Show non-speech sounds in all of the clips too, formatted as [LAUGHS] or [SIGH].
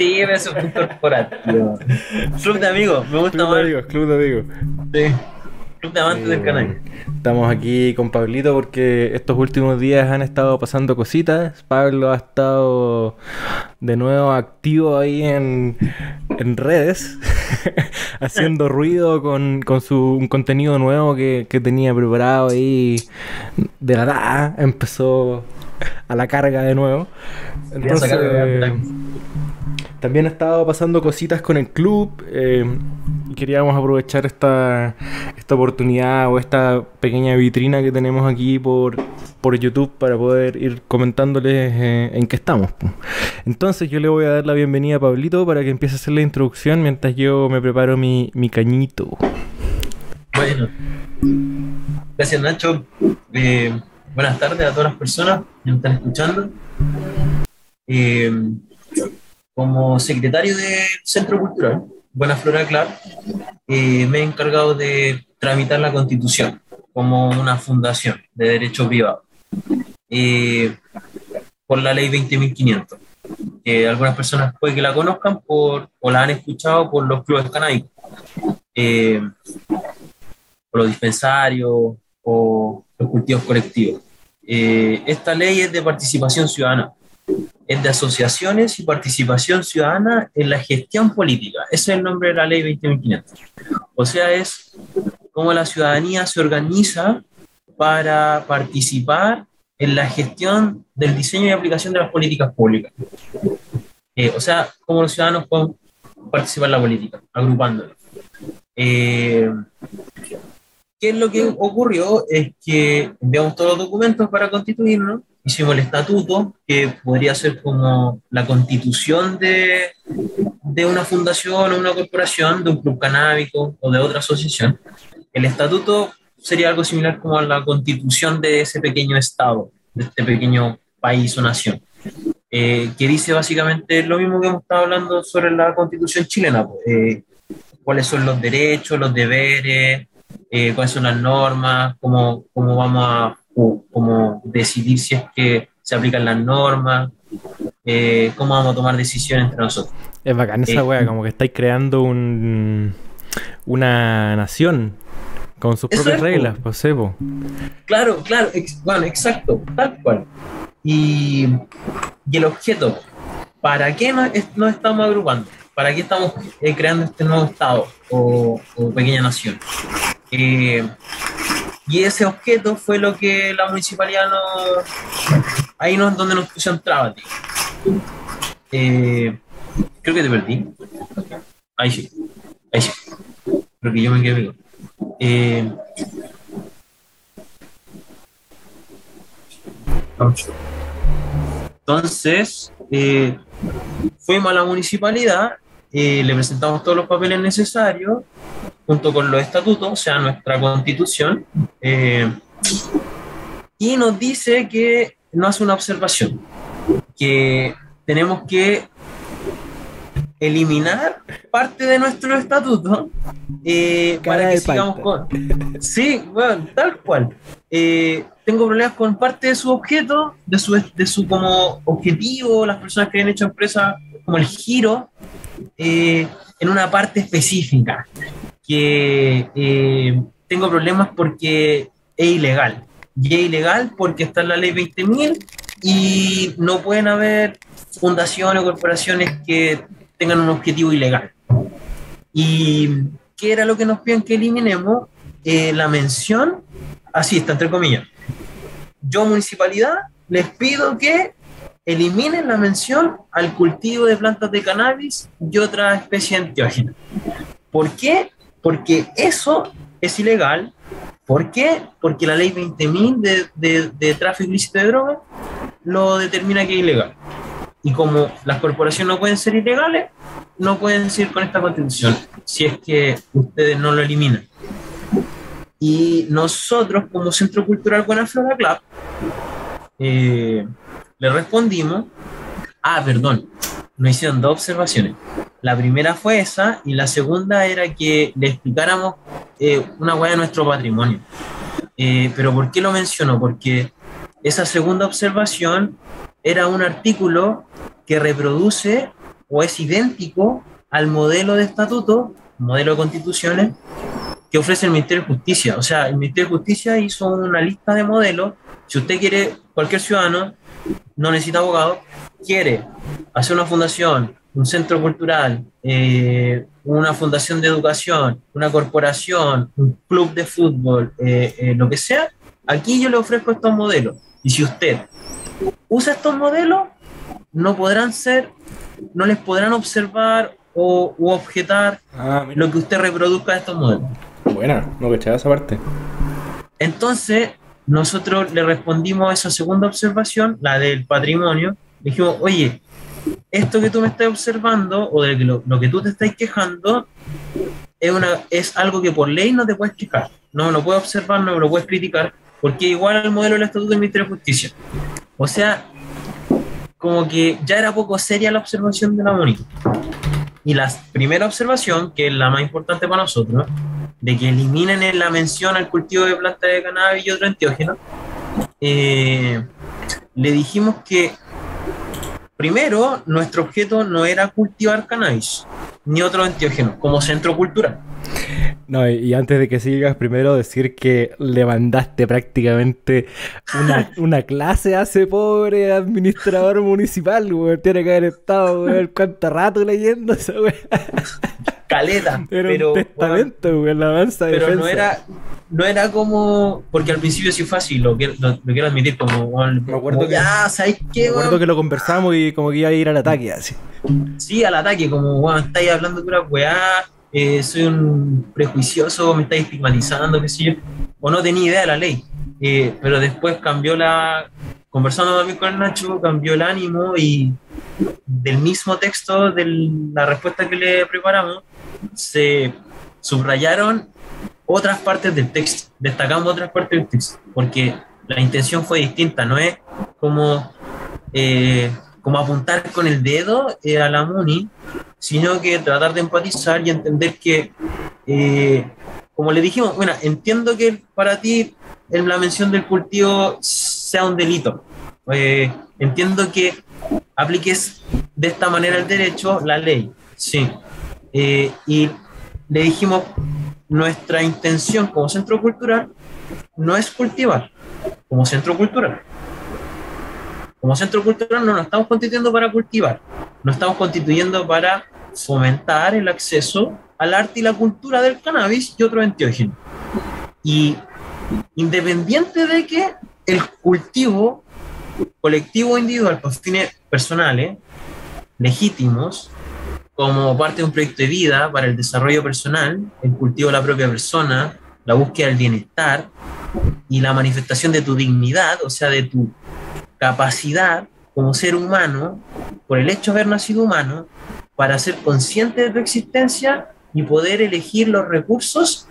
Sí, es un corporativo. Club de amigos, me gusta Club más. de amigos, club de amigos. Sí. Club de amantes del Eh, canal. Estamos aquí con Pablito porque estos últimos días han estado pasando cositas. Pablo ha estado de nuevo activo ahí en, en redes, [LAUGHS] haciendo ruido con, con su un contenido nuevo que, que tenía preparado ahí. De la nada empezó a la carga de nuevo. Entonces, también ha estado pasando cositas con el club. eh, queríamos aprovechar esta, esta oportunidad o esta pequeña vitrina que tenemos aquí por, por YouTube para poder ir comentándoles eh, en qué estamos. Entonces yo le voy a dar la bienvenida a Pablito para que empiece a hacer la introducción mientras yo me preparo mi, mi cañito. Bueno, gracias Nacho. Eh, buenas tardes a todas las personas que nos están escuchando. Eh, como secretario del Centro Cultural Buena Flora Club, eh, me he encargado de tramitar la constitución como una fundación de derecho privado eh, por la ley 20.500. que algunas personas puede que la conozcan por, o la han escuchado por los clubes canábicos. Eh, o los dispensarios o los cultivos colectivos. Eh, esta ley es de participación ciudadana, es de asociaciones y participación ciudadana en la gestión política. Ese es el nombre de la ley 20.500. O sea, es cómo la ciudadanía se organiza para participar en la gestión del diseño y aplicación de las políticas públicas. Eh, o sea, cómo los ciudadanos pueden participar en la política, agrupándolos. Eh, ¿Qué es lo que ocurrió? Es que enviamos todos los documentos para constituirnos, hicimos el estatuto, que podría ser como la constitución de, de una fundación o una corporación, de un club canábico o de otra asociación. El estatuto sería algo similar como a la constitución de ese pequeño estado, de este pequeño país o nación, eh, que dice básicamente lo mismo que hemos estado hablando sobre la constitución chilena, pues, eh, cuáles son los derechos, los deberes, eh, cuáles son las normas, cómo, cómo vamos a cómo decidir si es que se aplican las normas, eh, cómo vamos a tomar decisiones entre nosotros. Es bacán esa Eh, wea, como que estáis creando un, una nación con sus propias es, reglas, pues sé, po. Claro, claro, ex- bueno, exacto, tal cual. Y, y el objeto, ¿para qué nos, nos estamos agrupando? ¿Para qué estamos eh, creando este nuevo Estado o, pequeña nación? Eh, y ese objeto fue lo que la municipalidad nos... Ahí no es donde nos pusieron trabas. Eh, creo que te perdí. Ahí sí. Ahí sí. Creo que yo me quedé. Eh, Entonces, eh, fuimos a la municipalidad, eh, le presentamos todos los papeles necesarios, junto con los estatutos, o sea, nuestra constitución, eh, y nos dice que nos hace una observación, que tenemos que eliminar parte de nuestro estatuto eh, para que sigamos con... Sí, bueno, tal cual. Eh, tengo problemas con parte de su objeto, de su, de su como objetivo, las personas que han hecho empresas, como el giro, eh, en una parte específica, que eh, tengo problemas porque es ilegal. Y es ilegal porque está en la ley 20.000 y no pueden haber fundaciones o corporaciones que tengan un objetivo ilegal. ¿Y qué era lo que nos piden que eliminemos? Eh, la mención, así está, entre comillas. Yo, municipalidad, les pido que eliminen la mención al cultivo de plantas de cannabis y otras especies enteógenas. ¿Por qué? Porque eso es ilegal. ¿Por qué? Porque la ley 20.000 de, de, de tráfico ilícito de drogas lo determina que es ilegal. Y como las corporaciones no pueden ser ilegales, no pueden seguir con esta constitución si es que ustedes no lo eliminan. Y nosotros, como Centro Cultural Buena Flora Club, eh, le respondimos, ah, perdón, nos hicieron dos observaciones. La primera fue esa y la segunda era que le explicáramos eh, una hueá de nuestro patrimonio. Eh, pero ¿por qué lo menciono? Porque esa segunda observación era un artículo que reproduce o es idéntico al modelo de estatuto, modelo de constituciones que ofrece el Ministerio de Justicia. O sea, el Ministerio de Justicia hizo una lista de modelos. Si usted quiere, cualquier ciudadano, no necesita abogado, quiere hacer una fundación, un centro cultural, eh, una fundación de educación, una corporación, un club de fútbol, eh, eh, lo que sea, aquí yo le ofrezco estos modelos. Y si usted usa estos modelos, no podrán ser, no les podrán observar o objetar ah, lo que usted reproduzca de estos modelos. Buena, no echaba esa parte. Entonces, nosotros le respondimos a esa segunda observación, la del patrimonio. Dijimos, oye, esto que tú me estás observando o de lo, lo que tú te estás quejando es, una, es algo que por ley no te puedes quejar. No lo puedes observar, no lo puedes criticar, porque igual al modelo del Estatuto del Ministerio de Justicia. O sea, como que ya era poco seria la observación de la MONI. Y la primera observación, que es la más importante para nosotros, de que eliminen en la mención al cultivo de plantas de cannabis y otro enteógeno, eh, le dijimos que primero nuestro objeto no era cultivar cannabis ni otro enteógeno como centro cultural. No, y antes de que sigas, primero decir que le mandaste prácticamente una, [LAUGHS] una clase a ese pobre administrador municipal, güey. Tiene que haber estado, güey, cuánto rato leyendo eso, güey. Caleta. [LAUGHS] pero, un testamento, güey, la avanza Pero defensa. no era, no era como. Porque al principio sí fue así, lo, quiero, lo, quiero admitir, como. me acuerdo que, ya, ¿sabes qué, Me acuerdo que lo conversamos y como que iba a ir al ataque, así. Sí, al ataque, como, bueno, estáis hablando de una weá eh, soy un prejuicioso, me está estigmatizando, qué sé yo, o no tenía idea de la ley. Eh, pero después cambió la, conversando también con Nacho, cambió el ánimo y del mismo texto, de la respuesta que le preparamos, se subrayaron otras partes del texto, destacamos otras partes del texto, porque la intención fue distinta, no es como, eh, como apuntar con el dedo a la MUNI, sino que tratar de empatizar y entender que, eh, como le dijimos, bueno, entiendo que para ti la mención del cultivo sea un delito. Eh, entiendo que apliques de esta manera el derecho, la ley, sí. Eh, y le dijimos, nuestra intención como centro cultural no es cultivar como centro cultural. Como centro cultural no nos estamos constituyendo para cultivar, nos estamos constituyendo para fomentar el acceso al arte y la cultura del cannabis y otro enteógenos. Y independiente de que el cultivo colectivo o individual por fines personales, legítimos, como parte de un proyecto de vida para el desarrollo personal, el cultivo de la propia persona, la búsqueda del bienestar y la manifestación de tu dignidad, o sea, de tu capacidad como ser humano, por el hecho de haber nacido humano, para ser consciente de tu existencia y poder elegir los recursos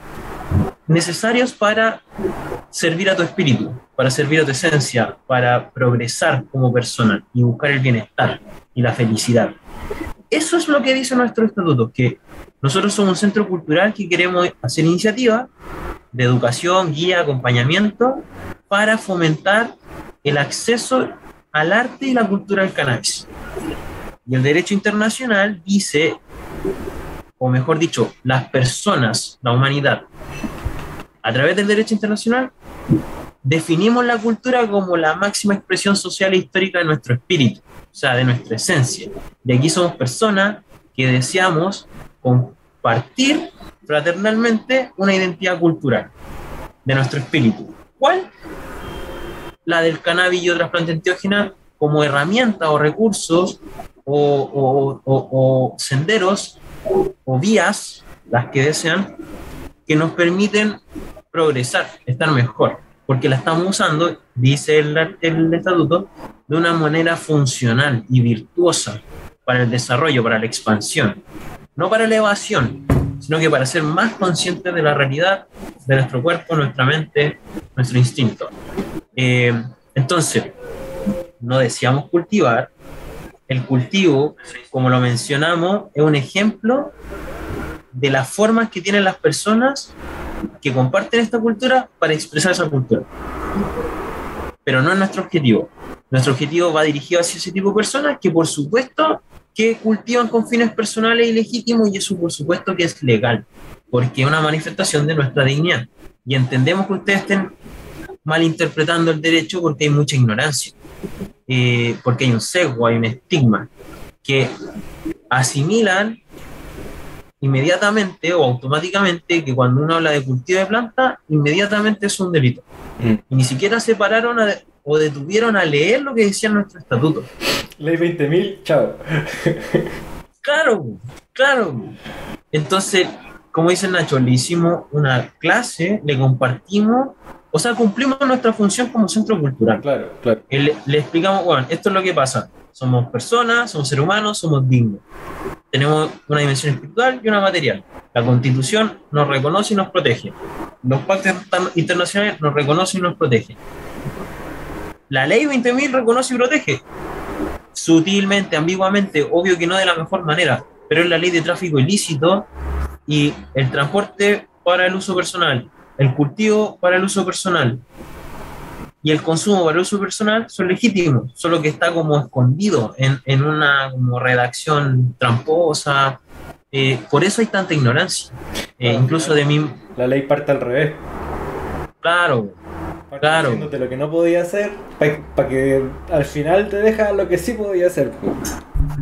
necesarios para servir a tu espíritu, para servir a tu esencia, para progresar como persona y buscar el bienestar y la felicidad. Eso es lo que dice nuestro estatuto, que nosotros somos un centro cultural que queremos hacer iniciativas de educación, guía, acompañamiento para fomentar el acceso al arte y la cultura del cannabis. Y el derecho internacional dice, o mejor dicho, las personas, la humanidad, a través del derecho internacional, definimos la cultura como la máxima expresión social e histórica de nuestro espíritu, o sea, de nuestra esencia. Y aquí somos personas que deseamos compartir fraternalmente una identidad cultural de nuestro espíritu. ¿Cuál? La del cannabis y otras plantas enteógenas como herramienta o recursos o, senderos o vías, las que desean, que nos permiten progresar, estar mejor, porque la estamos usando, dice el, el estatuto, de una manera funcional y virtuosa para el desarrollo, para la expansión, no para la evasión, sino que para ser más conscientes de la realidad de nuestro cuerpo, nuestra mente, nuestro instinto. Eh, entonces, no deseamos cultivar, el cultivo, como lo mencionamos, es un ejemplo de las formas que tienen las personas que comparten esta cultura para expresar esa cultura. Pero no es nuestro objetivo. Nuestro objetivo va dirigido hacia ese tipo de personas que, por supuesto, que cultivan con fines personales ilegítimos y eso por supuesto que es legal, porque es una manifestación de nuestra dignidad. Y entendemos que ustedes estén malinterpretando el derecho porque hay mucha ignorancia, eh, porque hay un sesgo, hay un estigma, que asimilan inmediatamente o automáticamente que cuando uno habla de cultivo de planta, inmediatamente es un delito. Mm. Y ni siquiera se pararon a- o detuvieron a leer lo que decía nuestro estatuto. Ley 20.000, chao. [LAUGHS] Claro, claro. Entonces, como dice Nacho, le hicimos una clase, le compartimos, o sea, cumplimos nuestra función como centro cultural. Claro, claro. Le, le explicamos, bueno, esto es lo que pasa. Somos personas, somos seres humanos, somos dignos. Tenemos una dimensión espiritual y una material. La Constitución nos reconoce y nos protege. Los pactos internacionales nos reconocen y nos protegen. La ley 20.000 reconoce y protege. Sutilmente, ambiguamente, obvio que no de la mejor manera, pero es la ley de tráfico ilícito y el transporte para el uso personal, el cultivo para el uso personal, y el consumo para uso personal son legítimos, solo que está como escondido en, en una como redacción tramposa. eh, por eso hay tanta ignorancia. Eh, incluso de mí, La ley parte al revés. claro, Parte Claro. diciéndote lo que no podía hacer para que al final te deja lo que sí podía hacer.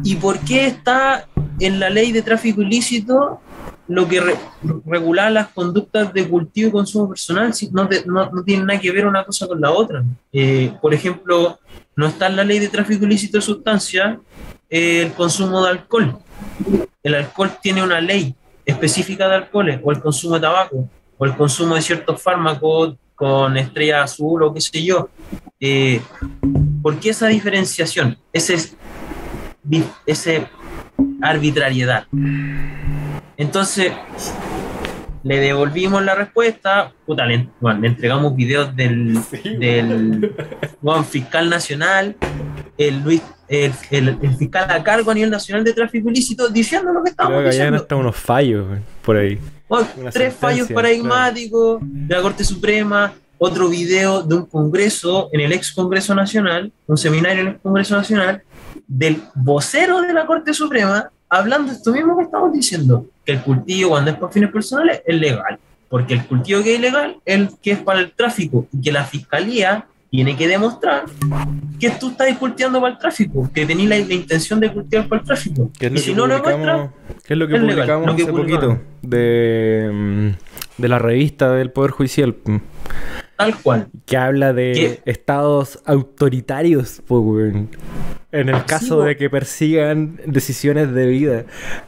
¿Y por qué está en la ley de tráfico ilícito lo que re- regula las conductas de cultivo y consumo personal? Si no, no, no tiene nada que ver una cosa con la otra. Eh, por ejemplo, no está en la ley de tráfico ilícito de sustancias eh, el consumo de alcohol. El alcohol tiene una ley específica de alcoholes, o el consumo de tabaco, o el consumo de ciertos fármacos con estrella azul o qué sé yo. Eh, ¿Por qué esa diferenciación? Ese ese arbitrariedad. Entonces, le devolvimos la respuesta, puta, le, bueno, le entregamos videos del, [LAUGHS] Sí, del bueno, fiscal nacional, el, Luis, el, el- el fiscal a cargo a nivel nacional de tráfico ilícito, diciendo lo que Creo estábamos que hayan diciendo. hasta unos fallos por ahí. Bueno, Una tres fallos paradigmáticos de la Corte Suprema, otro video de un congreso en el ex Congreso Nacional, un seminario en el Congreso Nacional, del vocero de la Corte Suprema, hablando esto mismo que estamos diciendo, que el cultivo cuando es para fines personales es legal, porque el cultivo que es ilegal es el que es para el tráfico, y que la Fiscalía tiene que demostrar que tú estás cultivando para el tráfico, que tenés la, la intención de cultivar para el tráfico. ¿Qué es y si no lo ¿qué es lo que es legal, publicamos lo que hace publicamos. poquito? De, mm, de la revista del Poder Judicial. Tal cual. Que habla de ¿Qué? estados autoritarios, po, weón. En el caso de que persigan decisiones de vida.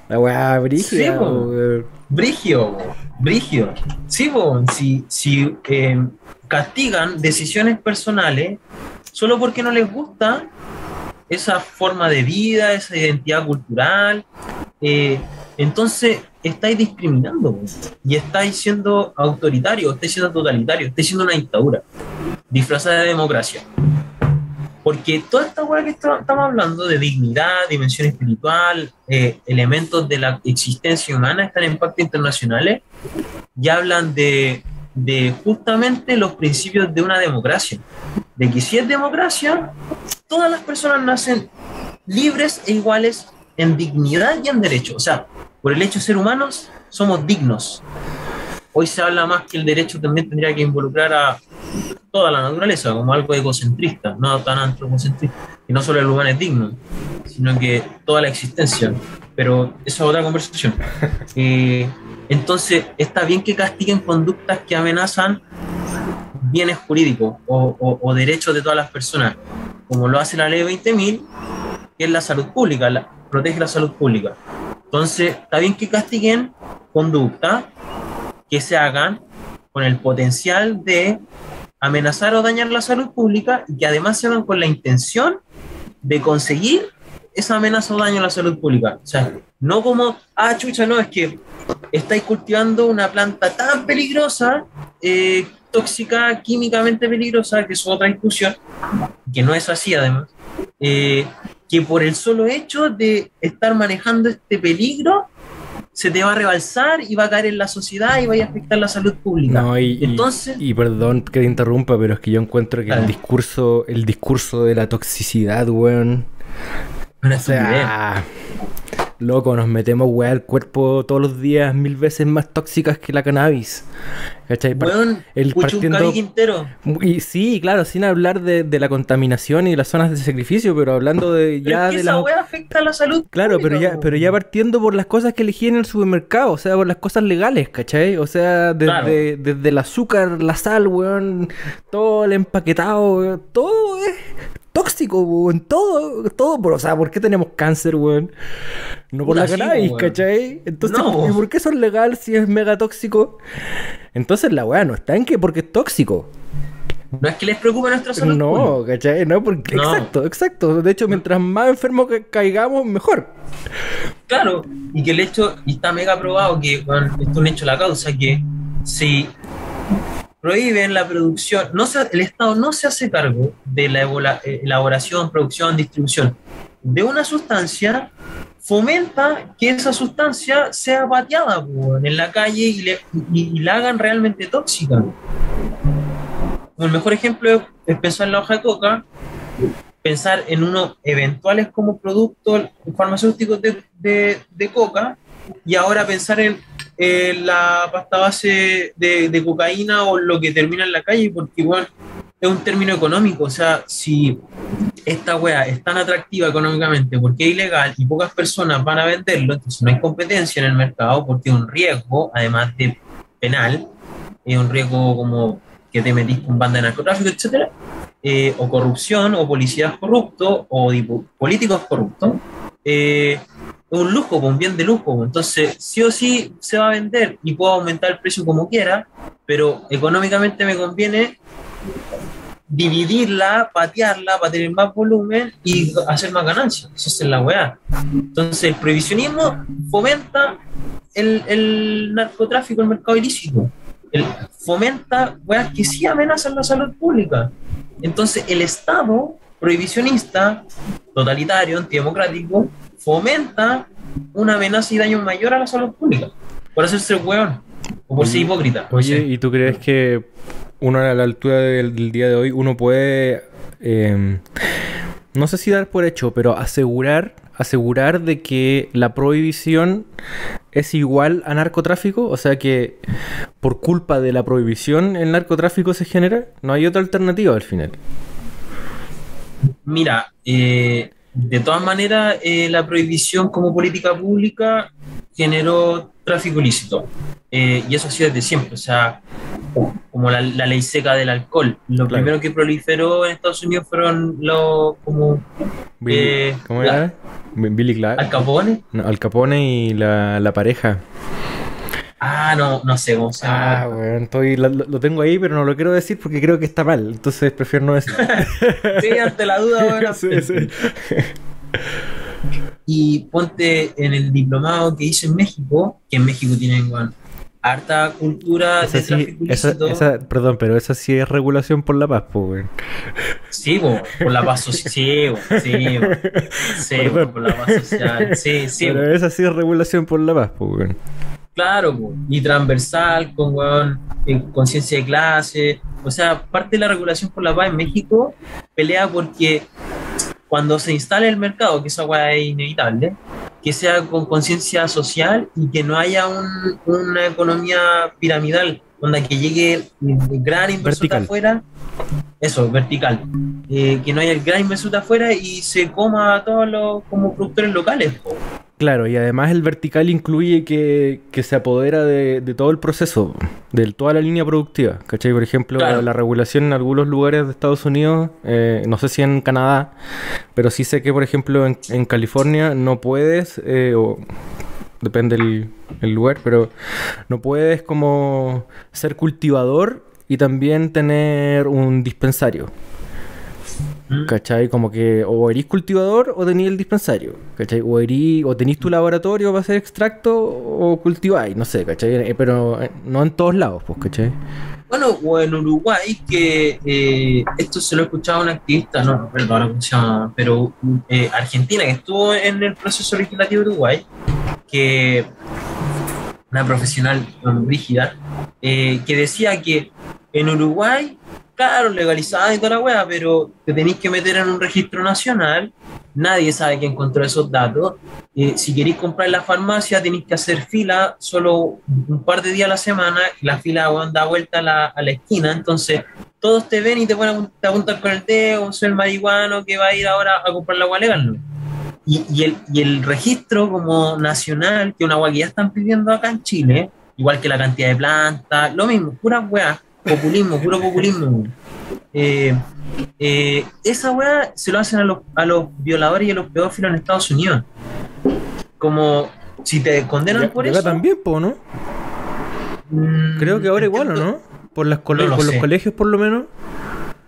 La weá brígida, Sí, weón. Brigio, Brigio. Sí, bo, si, si eh, castigan decisiones personales solo porque no les gusta esa forma de vida, esa identidad cultural, eh, entonces estáis discriminando y estáis siendo autoritario, estáis siendo totalitario, estáis siendo una dictadura disfrazada de democracia. Porque toda esta hueá que estamos hablando de dignidad, dimensión espiritual, eh, elementos de la existencia humana están en pactos internacionales y hablan de, de justamente los principios de una democracia. De que si es democracia, todas las personas nacen libres e iguales en dignidad y en derecho. O sea, por el hecho de ser humanos, somos dignos. Hoy se habla más que el derecho también tendría que involucrar a toda la naturaleza como algo egocentrista, no tan antropocentrista. Y no solo el humano es digno, sino que toda la existencia. Pero esa es otra conversación. [LAUGHS] Eh, entonces, está bien que castiguen conductas que amenazan bienes jurídicos o, o- o derechos de todas las personas, como lo hace la ley 20.000, que es la salud pública, la- protege la salud pública. Entonces, está bien que castiguen conductas que se hagan con el potencial de amenazar o dañar la salud pública y que además se hagan con la intención de conseguir esa amenaza o daño a la salud pública. O sea, no como, ah, chucha, no, es que estáis cultivando una planta tan peligrosa, eh, tóxica, químicamente peligrosa, que es otra discusión, que no es así además, eh, que por el solo hecho de estar manejando este peligro, se te va a rebalsar y va a caer en la sociedad y va a afectar la salud pública. No, y, Entonces, y perdón que te interrumpa, pero es que yo encuentro que el Dale. discurso, el discurso de la toxicidad, weón, Una O sea, loco, nos metemos weá al cuerpo todos los días mil veces más tóxicas que la cannabis. ¿Cachai? Weón, el partiendo- Quintero. Y sí, claro, sin hablar de, de la contaminación y las zonas de sacrificio, pero hablando de Pero ya es que de esa las weá afecta a la salud. Claro, pública, pero ya, pero ya partiendo por las cosas que elegí en el supermercado, o sea, por las cosas legales, ¿cachai? O sea, desde, Claro. desde el azúcar, la sal, weón, todo el empaquetado, weón, todo es tóxico, weón, todo, todo, por, o sea, ¿por qué tenemos cáncer, weón? No por la sí, cannabis, weón. ¿cachai? Entonces, No. ¿y por qué es legal si es mega tóxico? Entonces la weá no está en que porque es tóxico. No es que les preocupe nuestra salud. No. ¿cachai? No, porque, No. exacto, exacto. De hecho, mientras más enfermos que caigamos, mejor. Claro, y que el hecho, y está mega probado que, bueno, esto es un hecho la causa, que si prohíben la producción, no se, el Estado no se hace cargo de la eh, elaboración, producción, distribución de una sustancia, fomenta que esa sustancia sea pateada en la calle y, la hagan realmente tóxica. El mejor ejemplo es, pensar en la hoja de coca, pensar en unos eventuales como productos farmacéuticos de coca y ahora pensar en eh, la pasta base de, de cocaína o lo que termina en la calle, porque igual es un término económico, o sea, si esta wea es tan atractiva económicamente porque es ilegal y pocas personas van a venderlo, entonces no hay competencia en el mercado porque es un riesgo, además de penal, es un riesgo como que te metís con banda de narcotráfico, etcétera, eh, o corrupción, o policías corruptos, o políticos corruptos, eh, es un lujo, un bien de lujo. Entonces, sí o sí se va a vender y puedo aumentar el precio como quiera, pero económicamente me conviene dividirla, patearla para tener más volumen y hacer más ganancias. Eso es la weá. Entonces, el prohibicionismo fomenta el, el narcotráfico, el mercado ilícito. El, fomenta weas que sí amenazan la salud pública. Entonces, el Estado prohibicionista, totalitario, antidemocrático, fomenta una amenaza y daño mayor a la salud pública. Por hacerse el weón. O por ser hipócrita. no Oye, sé. ¿y tú crees que uno a la altura del, del día de hoy, uno puede, eh, no sé si dar por hecho, pero asegurar, asegurar de que la prohibición es igual a narcotráfico? O sea que por culpa de la prohibición el narcotráfico se genera. No hay otra alternativa al final. Mira, eh, de todas maneras, eh, la prohibición como política pública generó tráfico ilícito. Eh, y eso ha sido desde siempre. O sea, como la, la ley seca del alcohol. Lo Claro. primero que proliferó en Estados Unidos fueron los como Billy- Eh, ¿Cómo era? Billy Clark. Al Capone. No, Al Capone y la, la pareja. Ah, no, no sé cómo se llama. Ah, bueno, estoy, lo, lo- tengo ahí, pero no lo quiero decir porque creo que está mal. Entonces prefiero no decir. [LAUGHS] Sí, ante la duda, bueno, [LAUGHS] Sí, sí. Y ponte en el diplomado que hice en México, que en México tienen bueno, harta cultura Esa de sí, tráfico esa, ilícito. esa- perdón, pero esa sí es regulación por la paz, pues, weón. Sí, bo, por la paz social. Sí, bo, sí, bo. Sí, por la paz social. Sí, sí, pero esa sí es regulación por la paz, pues, weón. Claro. Y transversal, con weón, conciencia de clase. O sea, parte de la regulación por la paz en México pelea porque cuando se instale el mercado, que esa weá es inevitable, que sea con conciencia social y que no haya un- una economía piramidal, donde que llegue gran inversor de afuera, eso, vertical, eh, que no haya el gran de afuera y se coma a todos los como productores locales. po. Claro, y además el vertical incluye que, que se apodera de, de todo el proceso, de toda la línea productiva. ¿Cachai? Por ejemplo, Claro. la, la regulación en algunos lugares de Estados Unidos, eh, no sé si en Canadá, pero sí sé que, por ejemplo, en, en California no puedes, eh, o depende el, el lugar, pero no puedes como ser cultivador y también tener un dispensario. Mm. ¿Cachai? Como que o erís cultivador o tenís el dispensario, ¿cachai? O, erís, o tenís tu laboratorio para hacer extracto o cultiváis, no sé, ¿cachai? Eh, Pero eh, no en todos lados, pues, ¿cachai? Bueno, o en Uruguay, que eh, esto se lo he escuchado a una activista, no recuerdo ahora cómo se llama, pero eh, argentina, que estuvo en el proceso legislativo de Uruguay, que una profesional rígida, eh, que decía que en Uruguay, claro, legalizada y toda la wea, pero te tenéis que meter en un registro nacional, nadie sabe quién encontró esos datos. Eh, si queréis comprar en la farmacia, tenéis que hacer fila solo un par de días a la semana, y la fila weón, da vuelta a la, a la esquina, entonces todos te ven y te ponen te apuntan con el dedo, soy el marihuano que va a ir ahora a comprar la agua legal, ¿no? Y, y el, y el registro como nacional, que una agua que ya están pidiendo acá en Chile, igual que la cantidad de plantas, lo mismo, pura weá, populismo, puro populismo. Eh, eh, esa weá se lo hacen a los, a los violadores y a los pedófilos en Estados Unidos. Como si te condenan Ya- por acá eso. también, po, ¿no? mm, Creo que ahora igual, ¿o no? Por, las cole- No lo por los colegios, por lo menos.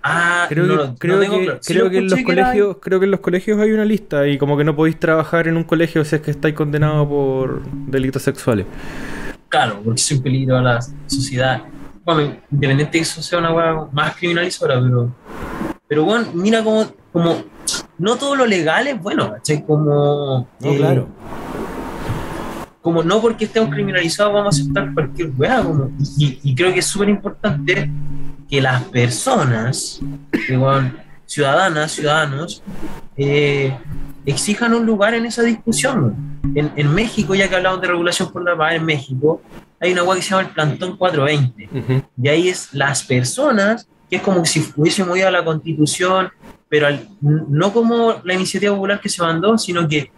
Ah, Creo no que, lo- no creo tengo que, claro. Sí creo lo que en los era- colegios, creo que en los colegios hay una lista y como que no podéis trabajar en un colegio si es que estáis condenados por delitos sexuales. Claro, porque es un peligro a la sociedad. Bueno, independiente de que eso sea una hueá más criminalizadora, pero. Pero bueno, mira como, como no todo lo legal es bueno, ¿cachai? Como. eh, Como no porque estemos criminalizados vamos a aceptar cualquier hueá. Como, y, y creo que es súper importante que las personas, que, bueno, ciudadanas, ciudadanos, eh, exijan un lugar en esa discusión. En, en México, ya que hablamos de regulación por la paz, en México hay una hueá que se llama el Plantón 420. Ujú. Y ahí es las personas, que es como si hubiésemos ido a la constitución, pero al- no como la iniciativa popular que se mandó, sino que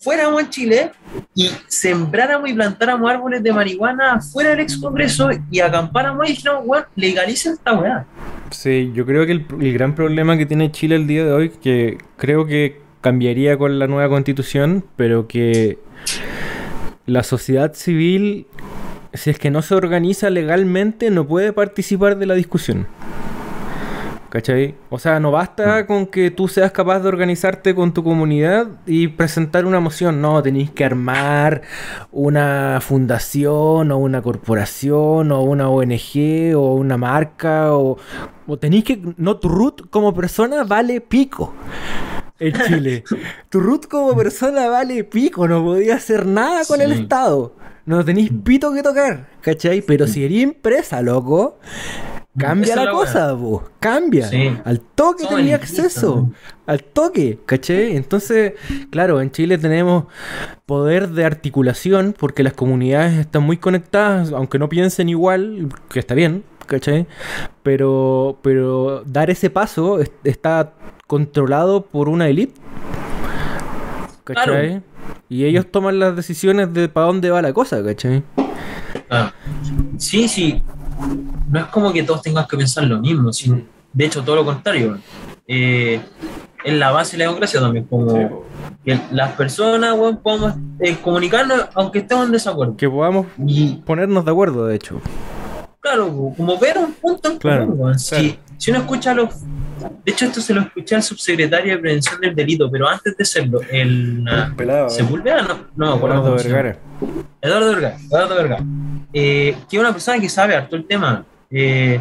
fuéramos en Chile y sembráramos y plantáramos árboles de marihuana fuera del ex congreso y acampáramos y dijéramos, weón, legalicen esta weá. Sí, yo creo que el, el gran problema que tiene Chile el día de hoy, que creo que cambiaría con la nueva constitución, pero que la sociedad civil, si es que no se organiza legalmente, no puede participar de la discusión. ¿Cachai? O sea, no basta con que tú seas capaz de organizarte con tu comunidad y presentar una moción. No, tenéis que armar una fundación o una corporación o una ONG o una marca o, o tenéis que... No, tu root como persona vale pico en Chile. [LAUGHS] tu root como persona vale pico, no podía hacer nada con el. Estado. No tenéis pito que tocar, ¿cachai? Pero si eres empresa, loco, cambia la cosa, po. Cambia. Sí. Al toque Somos tenía acceso. Al toque, ¿cachai? Entonces, claro, en Chile tenemos poder de articulación porque las comunidades están muy conectadas, aunque no piensen igual, que está bien, ¿cachai? Pero, pero dar ese paso es- está controlado por una élite. ¿Cachai? Claro. Y ellos toman las decisiones de para dónde va la cosa, ¿cachai? Ah, sí, sí. No es como que todos tengan que pensar lo mismo, sino, de hecho, todo lo contrario. Eh, es la base de la democracia también, como que las personas weón, podamos eh, comunicarnos aunque estemos en desacuerdo. Que podamos Y ponernos de acuerdo, de hecho. Claro, como ver un punto en Claro, común. Si, claro. si uno escucha a los. De hecho, esto se lo escuché al subsecretario de Prevención del Delito, pero antes de serlo, el. ah, Pelado. Sepúlveda, no, no me acuerdo. Eduardo. Vergara. Eduardo Vergara, Eduardo Vergara, eh, que es una persona que sabe harto el tema, eh,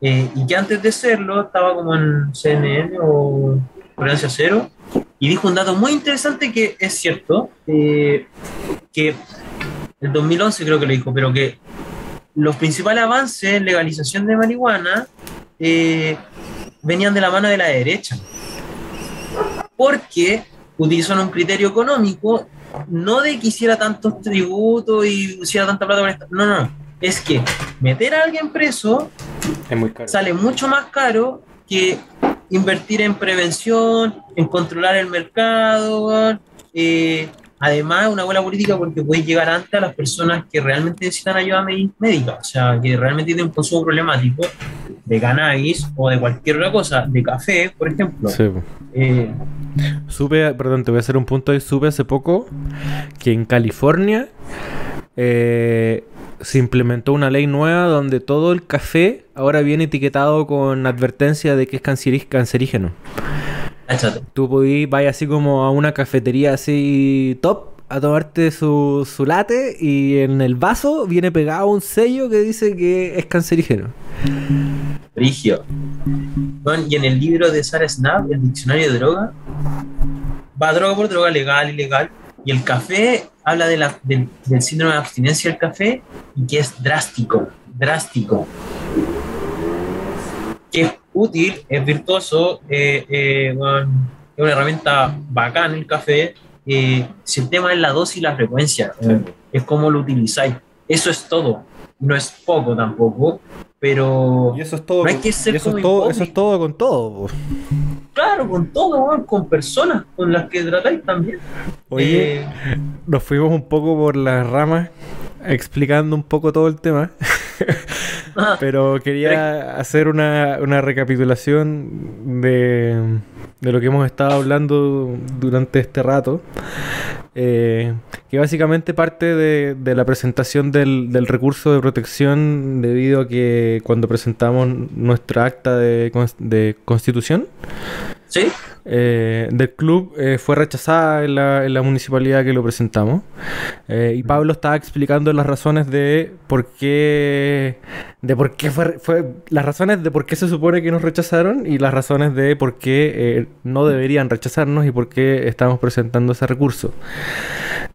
eh, y que antes de serlo estaba como en CNN o Tolerancia Cero, y dijo un dato muy interesante que es cierto, eh, que el 2011 creo que lo dijo, pero que los principales avances en legalización de marihuana eh, venían de la mano de la derecha, porque utilizan un criterio económico no de que hiciera tantos tributos y hiciera tanta plata con esto. No, no, no. Es que meter a alguien preso muy sale mucho más caro que invertir en prevención, en controlar el mercado. Eh, además, una buena política porque puedes llegar antes a las personas que realmente necesitan ayuda médica, o sea, que realmente tienen un consumo problemático de cannabis o de cualquier otra cosa, de café, por ejemplo. Sí. Eh, Supe, perdón, te voy a hacer un punto ahí. Supe hace poco que en California eh, se implementó una ley nueva donde todo el café ahora viene etiquetado con advertencia de que es cancerígeno. Cáchate. Tú podís, vaya así como a una cafetería así top a tomarte su, su latte y en el vaso viene pegado un sello que dice que es cancerígeno. Bueno, y en el libro de Sarah Snap, el diccionario de droga, va droga por droga, legal, ilegal. Y el café habla de la, del, del síndrome de abstinencia del café y que es drástico, drástico. Útil, es virtuoso, eh, eh, bueno, es una herramienta bacán el café. Eh, si el tema es la dosis y la frecuencia, eh, es como lo utilizáis. Eso es todo. No es poco tampoco, pero Y eso es todo. no hay que ser y eso, es todo eso hipócrita. es todo con todo. po. claro, con todo, con personas con las que tratáis también. Oye, Eh, nos fuimos un poco por las ramas explicando un poco todo el tema. [LAUGHS] Pero quería hacer una, una recapitulación de, de lo que hemos estado hablando durante este rato. Eh, que básicamente parte de, de la presentación del, del recurso de protección debido a que cuando presentamos nuestra acta de, de constitución ¿Sí? eh, del club eh, fue rechazada en la, en la municipalidad que lo presentamos. Eh, y Pablo estaba explicando las razones de por qué. de por qué fue, fue- las razones de por qué se supone que nos rechazaron y las razones de por qué no deberían rechazarnos y por qué estamos presentando ese recurso.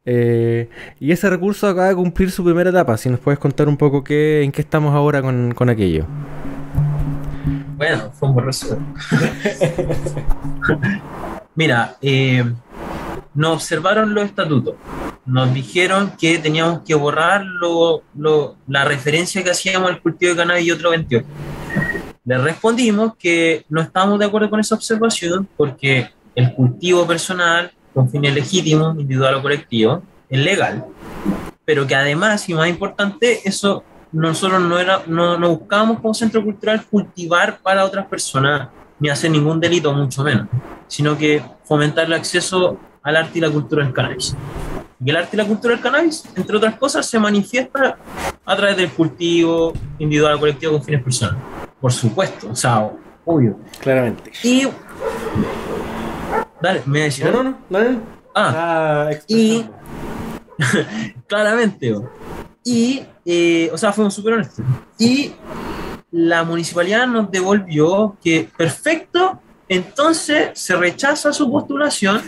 Y ese recurso acaba de cumplir su primera etapa. Si nos puedes contar un poco qué, en qué estamos ahora con, con aquello. Bueno, fue un buen. Mira, eh, nos observaron los estatutos. Nos dijeron que teníamos que borrar lo- lo- la referencia que hacíamos al cultivo de cannabis y otro 28. Le respondimos que no estábamos de acuerdo con esa observación porque el cultivo personal, con fines legítimos, individual o colectivo, es legal, pero que además, y más importante, eso nosotros no, era, no, no buscábamos como centro cultural cultivar para otras personas, ni hacer ningún delito, mucho menos, sino que fomentar el acceso al arte y la cultura del cannabis. Y el arte y la cultura del cannabis, entre otras cosas, se manifiesta a través del cultivo individual o colectivo con fines personales. Por supuesto, o sea, obvio. Claramente. Y. Dale, me decir. algo? no, no. Ah, y [LAUGHS] claramente. bo. Y, eh, o sea, fuimos súper honestos. Y la municipalidad nos devolvió que perfecto, entonces se rechaza su postulación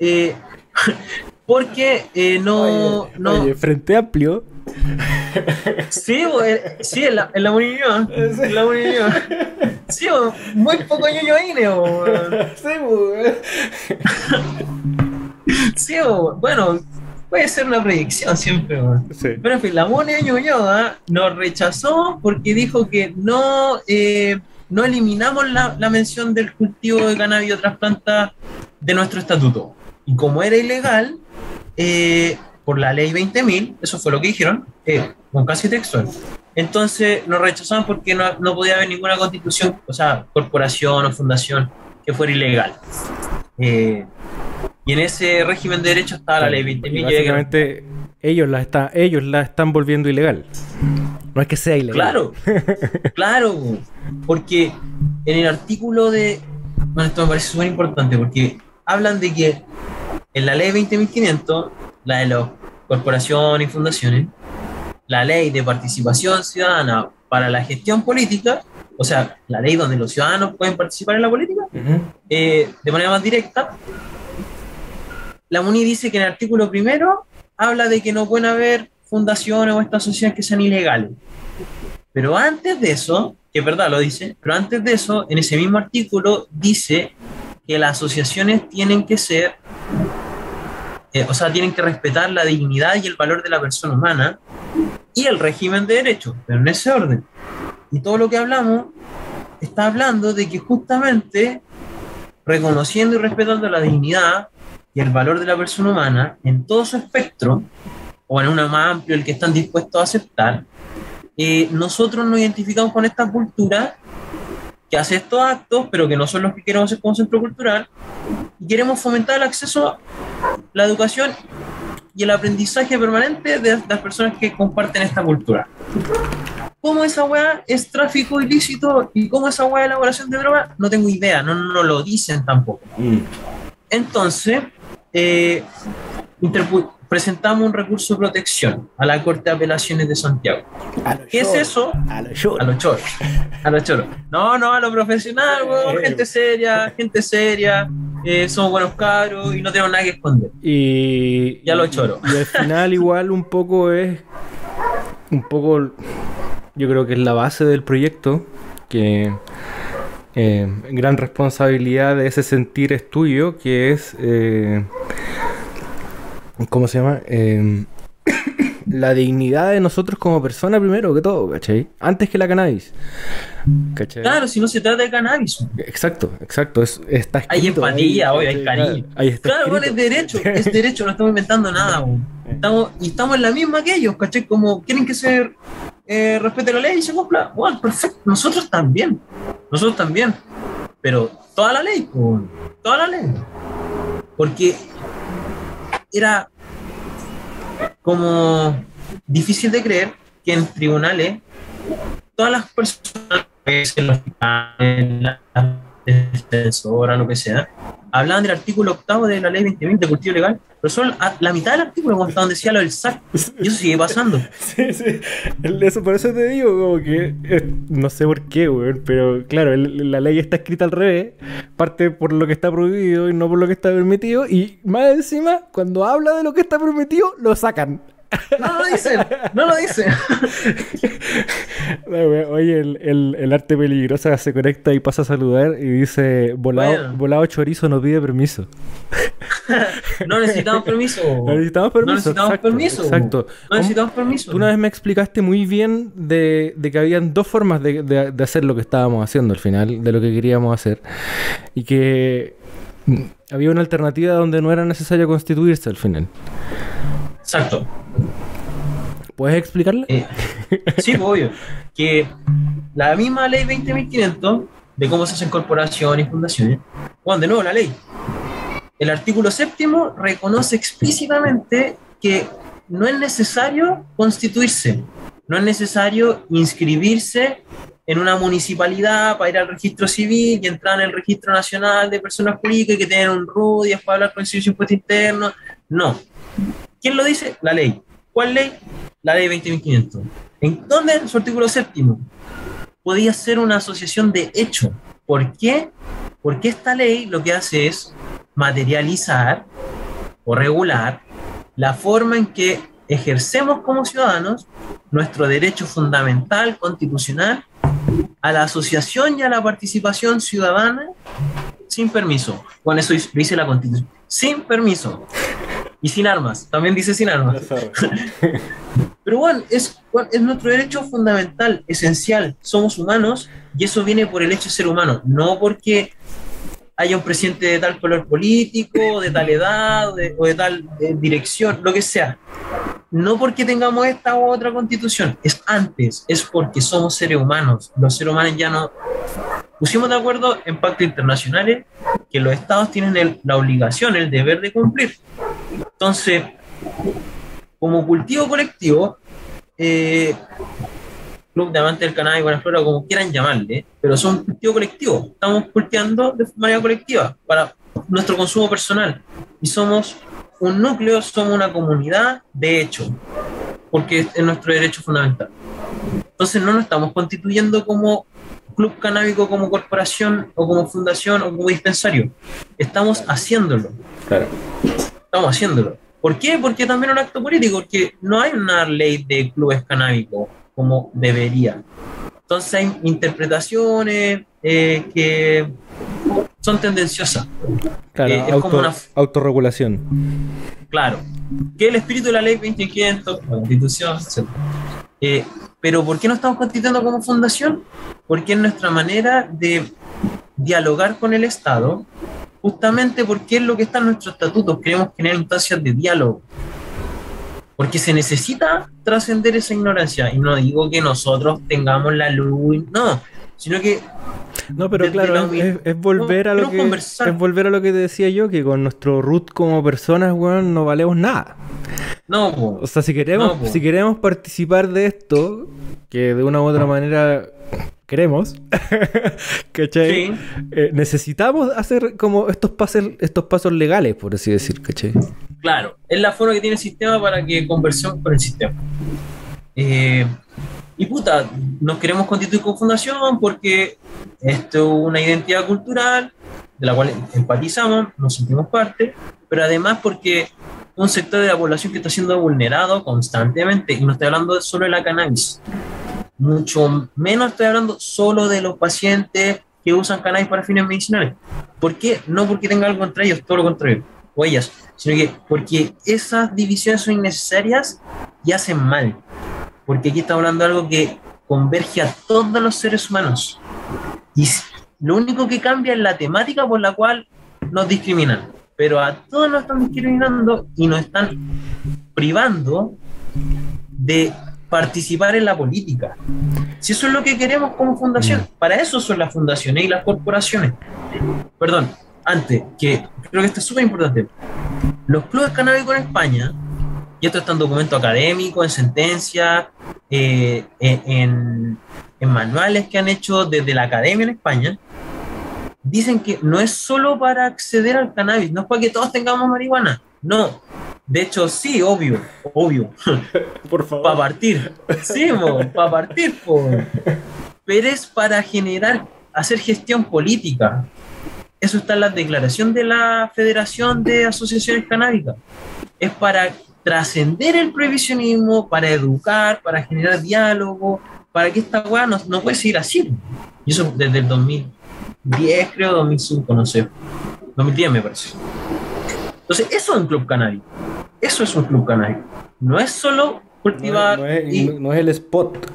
eh, [LAUGHS] porque eh, no, no, Oye, Frente Amplio. Sí, sí, en la, en la Moninua, en la Moninua. Sí, muy poco ñoño ahí, bo, weón. Sí, bo, [LAUGHS] puede ser una proyección siempre. Sí. Pero en fin, la Moni Ñuñoa nos rechazó porque dijo que no, eh, no eliminamos la, la mención del cultivo de cannabis y otras plantas de nuestro estatuto. Y como era ilegal, eh, por la ley 20.000, eso fue lo que dijeron, eh, con casi textual. Entonces nos rechazaban porque no, no podía haber ninguna constitución, o sea, corporación o fundación que fuera ilegal. Eh, y en ese régimen de derecho estaba la ley 20.000. Y y había que- básicamente ellos la, está, ellos la están volviendo ilegal. No es que sea ilegal. Claro, [LAUGHS] claro, porque en el artículo de. Bueno, esto me parece súper importante porque hablan de que en la ley 20.500, la de las corporaciones y fundaciones, la ley de participación ciudadana para la gestión política, o sea, la ley donde los ciudadanos pueden participar en la política, eh, de manera más directa, la MUNI dice que en el artículo primero habla de que no pueden haber fundaciones o estas sociedades que sean ilegales. Pero antes de eso, que es verdad lo dice, pero antes de eso, en ese mismo artículo dice que las asociaciones tienen que ser, eh, o sea, tienen que respetar la dignidad y el valor de la persona humana y el régimen de derechos, pero en ese orden. Y todo lo que hablamos está hablando de que justamente reconociendo y respetando la dignidad y el valor de la persona humana en todo su espectro, o en uno más amplio, el que están dispuestos a aceptar, eh, nosotros nos identificamos con esta cultura que hace estos actos, pero que no son los que queremos hacer como centro cultural, y queremos fomentar el acceso a la educación y el aprendizaje permanente de las personas que comparten esta cultura. ¿Cómo esa weá es tráfico ilícito y cómo esa weá es elaboración de droga? No tengo idea, no, no lo dicen tampoco. Mm. Entonces, eh, presentamos un recurso de protección a la Corte de Apelaciones de Santiago. ¿Qué es eso? A los choros. A los choros. No, no, a lo profesional, weón, gente seria, gente seria, eh, somos buenos cabros y no tenemos nada que esconder. Y, Ya lo choro. Y al final [LAUGHS] igual un poco es un poco yo creo que es la base del proyecto que eh, gran responsabilidad de ese sentir es tuyo, que es, eh, ¿cómo se llama? Eh, [COUGHS] la dignidad de nosotros como personas primero que todo, ¿cachai? Antes que la cannabis. ¿cachai? Claro, si no se trata de cannabis. Exacto, exacto. Es, está escrito, hay empatía, hoy, hay cariño. claro, bueno, es derecho, [LAUGHS] es derecho, no estamos inventando nada. Estamos, y estamos en la misma que ellos, ¿cachai? Como quieren que se eh, respete la ley y se cumpla. Bueno, perfecto. Nosotros también. Nosotros también. Pero toda la ley, toda la ley. Porque era como difícil de creer que en tribunales todas las personas, en la defensora, lo que sea, hablaban del artículo octavo de la ley 2020 de cultivo legal, pero solo la mitad del artículo donde decía lo del SAC. Y eso sigue pasando. Sí, sí. Eso, por eso te digo, como que eh, no sé por qué, weón, pero claro, la ley está escrita al revés, parte por lo que está prohibido y no por lo que está permitido, y más encima, cuando habla de lo que está permitido, lo sacan. No lo dicen, no lo dicen. Oye, el, el, arte peligrosa se conecta y pasa a saludar y dice: Volado, volado chorizo no pide permiso. no necesitamos permiso. No necesitamos permiso. No necesitamos permiso. Exacto. No necesitamos permiso. Tú una vez me explicaste muy bien de, de que habían dos formas de, de, de hacer lo que estábamos haciendo al final, de lo que queríamos hacer. Y que había una alternativa donde no era necesario constituirse al final. Exacto. ¿Puedes explicarle? Eh, sí, pues, obvio. Que la misma ley 20.500 de cómo se hacen corporaciones y fundaciones, bueno, de nuevo la ley. El artículo séptimo reconoce explícitamente que no es necesario constituirse, no es necesario inscribirse en una municipalidad para ir al registro civil y entrar en el registro nacional de personas jurídicas y que tengan un RUD y para hablar con el servicio de impuesto interno. No. ¿Quién lo dice? La ley. ¿Cuál ley? La ley 20.500. ¿En dónde? En su artículo séptimo. Podía ser una asociación de hecho. ¿Por qué? Porque esta ley lo que hace es materializar o regular la forma en que ejercemos como ciudadanos nuestro derecho fundamental, constitucional, a la asociación y a la participación ciudadana sin permiso. Con eso dice la Constitución. Sin permiso. Y sin armas, también dice sin armas. [LAUGHS] Pero bueno es, es nuestro derecho fundamental, esencial. Somos humanos y eso viene por el hecho de ser humano, no porque haya un presidente de tal color político, de tal edad o de tal eh, dirección, lo que sea. No porque tengamos esta u otra constitución, es antes, es porque somos seres humanos. Los seres humanos ya no pusimos de acuerdo en pactos internacionales que los estados tienen la obligación, el deber de cumplir. Entonces, como cultivo colectivo, eh, Club de Amantes del Canal y Buena Flora, como quieran llamarle, pero son cultivo colectivo. Estamos cultivando de manera colectiva para nuestro consumo personal. Y somos un núcleo, somos una comunidad de hecho, porque es nuestro derecho fundamental. Entonces no nos estamos constituyendo como club canábico, como corporación o como fundación o como dispensario. Estamos haciéndolo. Claro estamos haciéndolo. ¿Por qué? Porque también es un acto político, porque no hay una ley de clubes canábicos como debería. Entonces hay interpretaciones eh, que son tendenciosas. Claro, eh, es como una autorregulación. Claro, que el espíritu de la ley 2500, la constitución, etc. Eh, pero ¿por qué no estamos constituyendo como fundación? Porque es nuestra manera de dialogar con el Estado justamente porque es lo que está en nuestro estatuto. Queremos generar instancias de diálogo. Porque se necesita trascender esa ignorancia. Y no digo que nosotros tengamos la luz, no, sino que no, pero claro, es, volver a lo que es volver a lo que te decía yo, que con nuestro root como personas, weón, no valemos nada. No, o sea, si queremos, si queremos participar de esto, que de una u otra manera queremos, [LAUGHS] ¿cachai? Eh, necesitamos hacer como estos pasos, estos pasos legales, por así decir, ¿cachai? Claro, es la forma que tiene el sistema para que conversión con el sistema. Eh, y puta, nos queremos constituir como fundación porque esto es una identidad cultural de la cual empatizamos, nos sentimos parte, pero además porque un sector de la población que está siendo vulnerado constantemente, y no estoy hablando solo de la cannabis, mucho menos estoy hablando solo de los pacientes que usan cannabis para fines medicinales. ¿Por qué? No porque tenga algo contra ellos, todo lo contrario, o ellas, sino que porque esas divisiones son innecesarias y hacen mal. Porque aquí estamos hablando de algo que converge a todos los seres humanos. Y lo único que cambia es la temática por la cual nos discriminan. Pero a todos nos están discriminando y nos están privando de participar en la política. Si eso es lo que queremos como fundación, mm. para eso son las fundaciones y las corporaciones. Perdón, antes, que creo que esto es súper importante. Los clubes canábicos en España, y esto está en documento académico, en sentencias, eh, en, en manuales que han hecho desde la academia en España, dicen que no es solo para acceder al cannabis, no es para que todos tengamos marihuana, no, de hecho, sí, obvio, obvio. [LAUGHS] Por favor. Para partir. Sí, para partir, Pero es para generar, hacer gestión política. Eso está en la declaración de la Federación de Asociaciones Canábicas. Es para trascender el prohibicionismo, para educar, para generar diálogo, para que esta weá no, no puede seguir así. Y eso desde el 2010, creo, 2005, no sé. 2010 me parece. Entonces, eso es un club canábico. Eso es un club canábico. No es solo cultivar. No, es, el spot.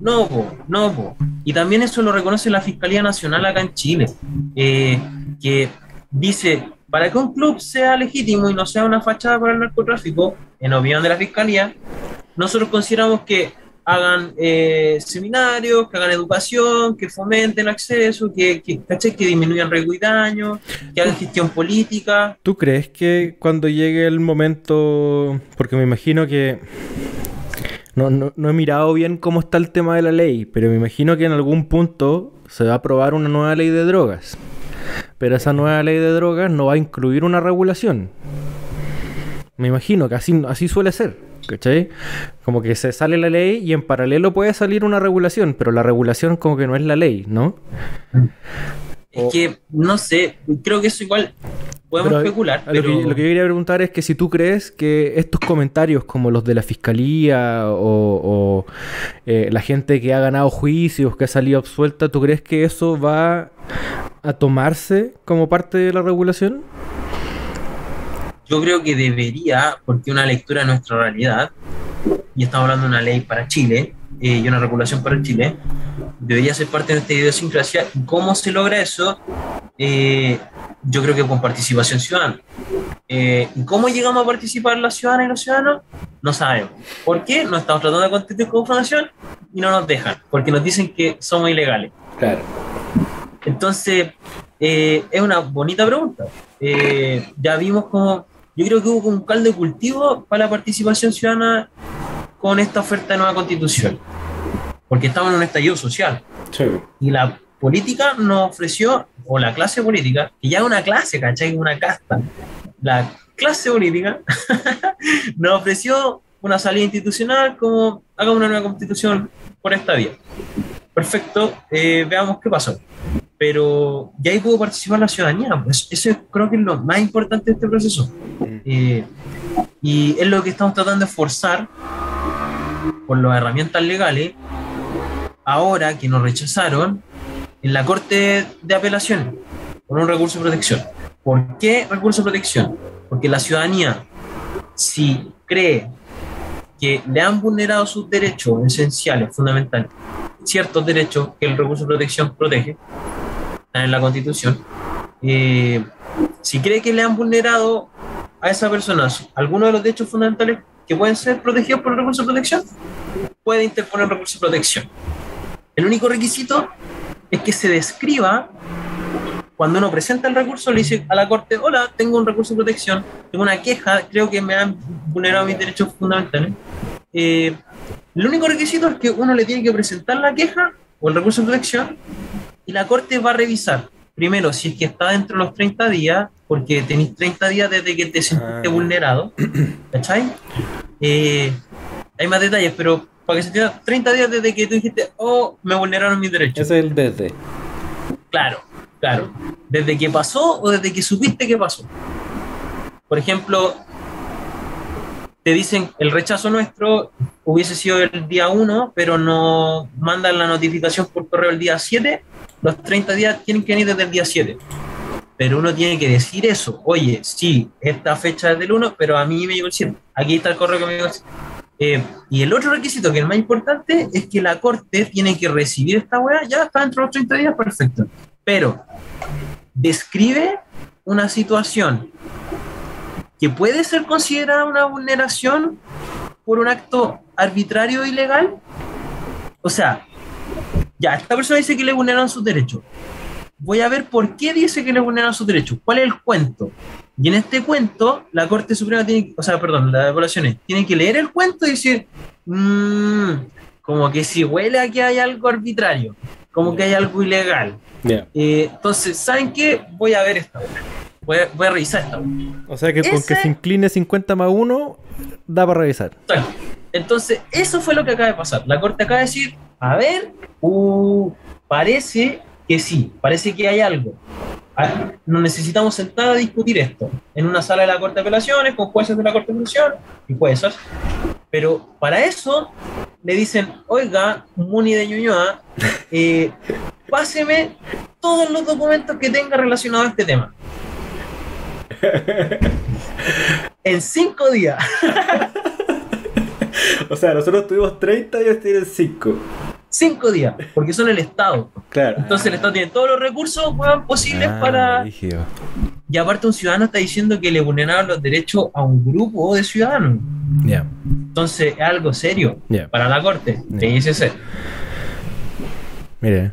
No, no. Y también eso lo reconoce la Fiscalía Nacional acá en Chile, eh, que dice, para que un club sea legítimo y no sea una fachada para el narcotráfico, en opinión de la Fiscalía, nosotros consideramos que hagan eh, seminarios, que hagan educación, que fomenten acceso, que, que, que disminuyan riesgo y daño, que hagan gestión política. ¿Tú crees que cuando llegue el momento, porque me imagino que no, no, no he mirado bien cómo está el tema de la ley, pero me imagino que en algún punto se va a aprobar una nueva ley de drogas, pero esa nueva ley de drogas no va a incluir una regulación. Me imagino que así, así suele ser. ¿Cachai? Como que se sale la ley y en paralelo puede salir una regulación, pero la regulación como que no es la ley, ¿no? Es que, no sé, creo que eso igual podemos especular. Lo, que, yo quería preguntar es que si tú crees que estos comentarios como los de la fiscalía o, eh, la gente que ha ganado juicios, que ha salido absuelta, ¿tú crees que eso va a tomarse como parte de la regulación? Yo creo que debería, porque una lectura de nuestra realidad, y estamos hablando de una ley para Chile eh, y una regulación para Chile, debería ser parte de nuestra idiosincrasia. ¿Cómo se logra eso? Eh, yo creo que con participación ciudadana. Eh, ¿Y cómo llegamos a participar las ciudadanas y los ciudadanos? No sabemos. ¿Por qué? Nos estamos tratando de constituir como fundación y no nos dejan, porque nos dicen que somos ilegales. Claro. Entonces, es una bonita pregunta. ya vimos cómo yo creo que hubo un caldo de cultivo para la participación ciudadana con esta oferta de nueva constitución, porque estamos en un estallido social. Y la política nos ofreció, o la clase política, que ya es una clase, ¿cachai? Una casta. La clase política [LAUGHS] nos ofreció una salida institucional como haga una nueva constitución por esta vía. Perfecto, eh, veamos qué pasó pero ya ahí pudo participar la ciudadanía. Pues eso creo que es lo más importante de este proceso. Mm. Eh, y es lo que estamos tratando de forzar con las herramientas legales, ahora que nos rechazaron en la Corte de Apelación con un recurso de protección. ¿Por qué recurso de protección? Porque la ciudadanía, si cree que le han vulnerado sus derechos esenciales, fundamentales, ciertos derechos que el recurso de protección protege, en la Constitución, eh, si cree que le han vulnerado a esa persona alguno de los derechos fundamentales que pueden ser protegidos por el recurso de protección, puede interponer recurso de protección. El único requisito es que se describa cuando uno presenta el recurso, le dice a la Corte, hola, tengo un recurso de protección, tengo una queja, creo que me han vulnerado mis derechos fundamentales. Eh, el único requisito es que uno le tiene que presentar la queja o el recurso de protección y la Corte va a revisar, primero, si es que está dentro de los 30 días, porque tenéis 30 días desde que te sentiste ah. vulnerado, ¿cachai? Eh, hay más detalles, pero para que se entienda, 30 días desde que tú dijiste, oh, me vulneraron mis derechos. Ese es el desde. Claro, claro. Desde que pasó o desde que supiste que pasó. Por ejemplo, te dicen el rechazo nuestro hubiese sido el día 1, pero no mandan la notificación por correo el día 7, los 30 días tienen que venir desde el día 7. Pero uno tiene que decir eso. Oye, sí, esta fecha es del 1, pero a mí me llegó el 7. Aquí está el correo que me llegó el 7. Eh, y el otro requisito que es el más importante es que la corte tiene que recibir esta weá, ya está dentro de los 30 días, perfecto. Pero describe una situación que puede ser considerada una vulneración por un acto arbitrario o ilegal. O sea, ya, esta persona dice que le vulneran sus derechos. Voy a ver por qué dice que le vulneran sus derechos. ¿Cuál es el cuento? Y en este cuento, la Corte Suprema tiene, o sea, perdón, las evaluaciones, tienen que leer el cuento y decir, mmm, como que si huele a que hay algo arbitrario, como que hay algo ilegal. Eh, entonces, ¿saben qué? Voy a ver esta obra. Voy a, voy a revisar esta. O sea que con que Ese- se incline 50 más 1, da para revisar. Entonces, eso fue lo que acaba de pasar. La Corte acaba de decir, a ver, uh, parece que sí, parece que hay algo. Ah, Nos necesitamos sentar a discutir esto en una sala de la Corte de Apelaciones, con jueces de la Corte de Apelación y juezas. Pero para eso le dicen, oiga, Muni de Ñuñoa, eh, páseme todos los documentos que tenga relacionados a este tema. [LAUGHS] En cinco días. [LAUGHS] O sea, nosotros tuvimos 30 y ellos tienen 5. Cinco días, porque son el Estado. Claro. Entonces el Estado tiene todos los recursos weón, posibles Ah, para... rígido. Y aparte un ciudadano está diciendo que le vulneraron los derechos a un grupo de ciudadanos. Ya, Entonces es algo serio para la Corte ICC. Mire.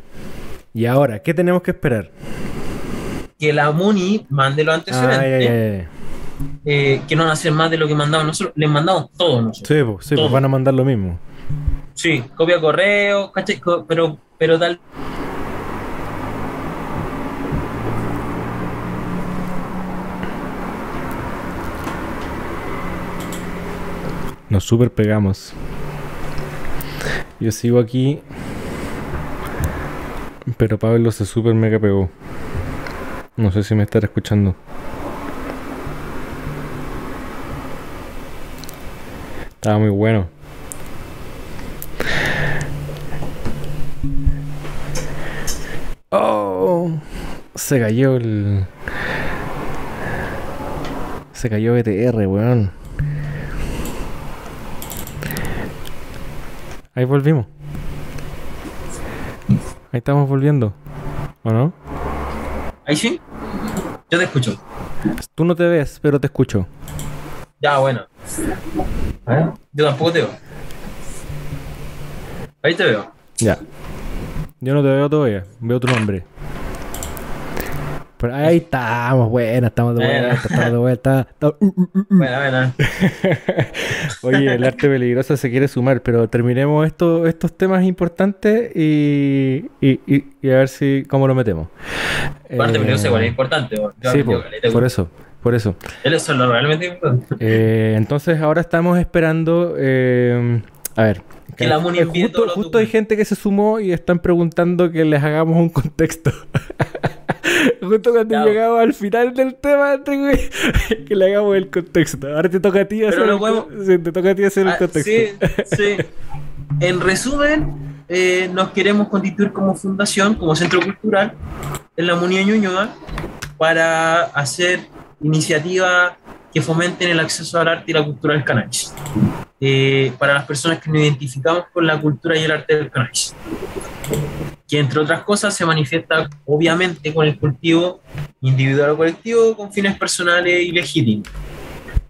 Y ahora, ¿qué tenemos que esperar? Que la MUNI mande los antecedentes, Ay, ay, ay. eh, que no van a hacer más de lo que mandamos nosotros. Les mandamos todo nosotros. Sí, pues, sí, pues van a mandar lo mismo. Sí, copia correo, ¿cachai? Pero, pero tal... Nos super pegamos. Yo sigo aquí. Pero Pablo se super mega pegó. No sé si me estará escuchando. Estaba muy bueno. Oh, se cayó el. Se cayó BTR, weón. Ahí volvimos. Ahí estamos volviendo. ¿O no? Ahí sí. Yo te escucho. Tú no te ves, pero te escucho. Ya, bueno. Yo tampoco te veo. Ahí te veo. Ya. Yo no te veo todavía. Veo tu nombre. Pero ahí estamos, buena, estamos de vuelta, estamos de vuelta. Estamos-. [LAUGHS] Bueno, bueno. [LAUGHS] Oye, el arte peligroso se quiere sumar, pero terminemos esto, estos temas importantes y, y, y- y a ver si cómo lo metemos. Parte Eh, pero eso igual es importante. Yo- Sí, yo, por eso, por eso. Eso es lo realmente importante. Eh, entonces ahora estamos esperando. eh, a ver. Que la eh, justo, justo hay gente que se sumó y están preguntando que les hagamos un contexto. [LAUGHS] [LAUGHS] justo cuando Claro. llegamos al final del tema, güey, [LAUGHS] que le hagamos el contexto. Ahora te toca a ti hacer, el, podemos- sí, te toca a ti hacer el Ah, contexto. sí, [LAUGHS] sí. En resumen, eh, nos queremos constituir como fundación, como centro cultural, en la Munía Ñuñoa, para hacer iniciativas que fomenten el acceso al arte y la cultura del cannabis. Eh, para las personas que nos identificamos con la cultura y el arte del cannabis. Que entre otras cosas se manifiesta obviamente con el cultivo individual o colectivo con fines personales y legítimos,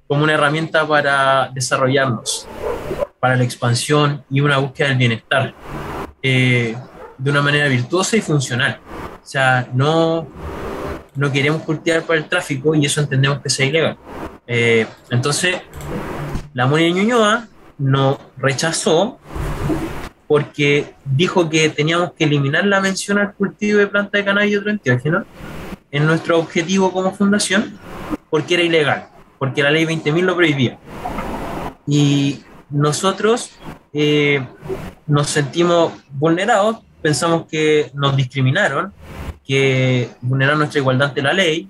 como una herramienta para desarrollarnos, para la expansión y una búsqueda del bienestar eh, de una manera virtuosa y funcional. O sea, no, no queremos cultivar para el tráfico y eso entendemos que sea ilegal. Eh, entonces, la Moni de Ñuñoa nos rechazó porque dijo que teníamos que eliminar la mención al cultivo de planta de cannabis y otro enteógeno en nuestro objetivo como fundación porque era ilegal, porque la ley 20.000 lo prohibía. Y nosotros eh, nos sentimos vulnerados, pensamos que nos discriminaron, que vulneraron nuestra igualdad ante la ley,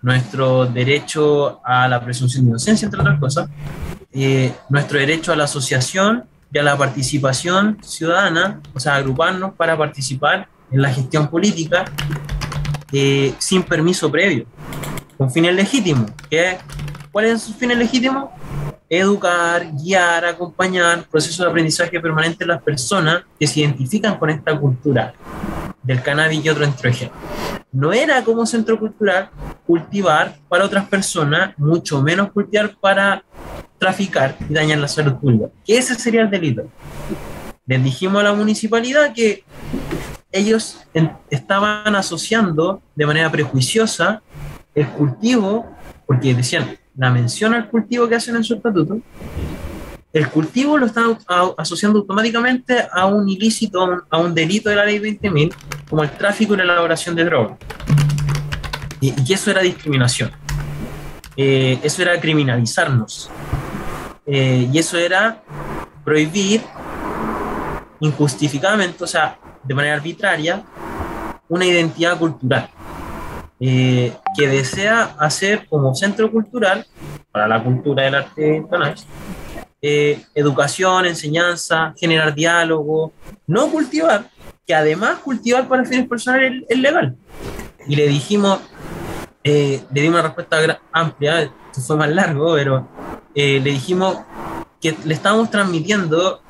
nuestro derecho a la presunción de inocencia, entre otras cosas, eh, nuestro derecho a la asociación y a la participación ciudadana, o sea, agruparnos para participar en la gestión política eh, sin permiso previo, con fines legítimos. ¿Qué? ¿Cuáles son sus fines legítimos? Educar, guiar, acompañar, procesos de aprendizaje permanente de las personas que se identifican con esta cultura del cannabis y otro ejemplos. No era como centro cultural cultivar para otras personas, mucho menos cultivar para traficar y dañar la salud pública. Que ese sería el delito. Les dijimos a la municipalidad que ellos estaban asociando de manera prejuiciosa el cultivo, porque decían, la mención al cultivo que hacen en su estatuto, el cultivo lo están asociando automáticamente a un ilícito, a un, delito de la ley 20.000, como el tráfico y la elaboración de drogas. Y, y eso era discriminación. Eh, eso era criminalizarnos. Eh, y eso era prohibir injustificadamente, o sea, de manera arbitraria, una identidad cultural eh, que desea hacer como centro cultural para la cultura del arte cannabis, eh, educación, enseñanza, generar diálogo, no cultivar, que además cultivar para fines personales es, legal. Y le dijimos, eh, le dimos una respuesta amplia, esto fue más largo, pero le dijimos que le estábamos transmitiendo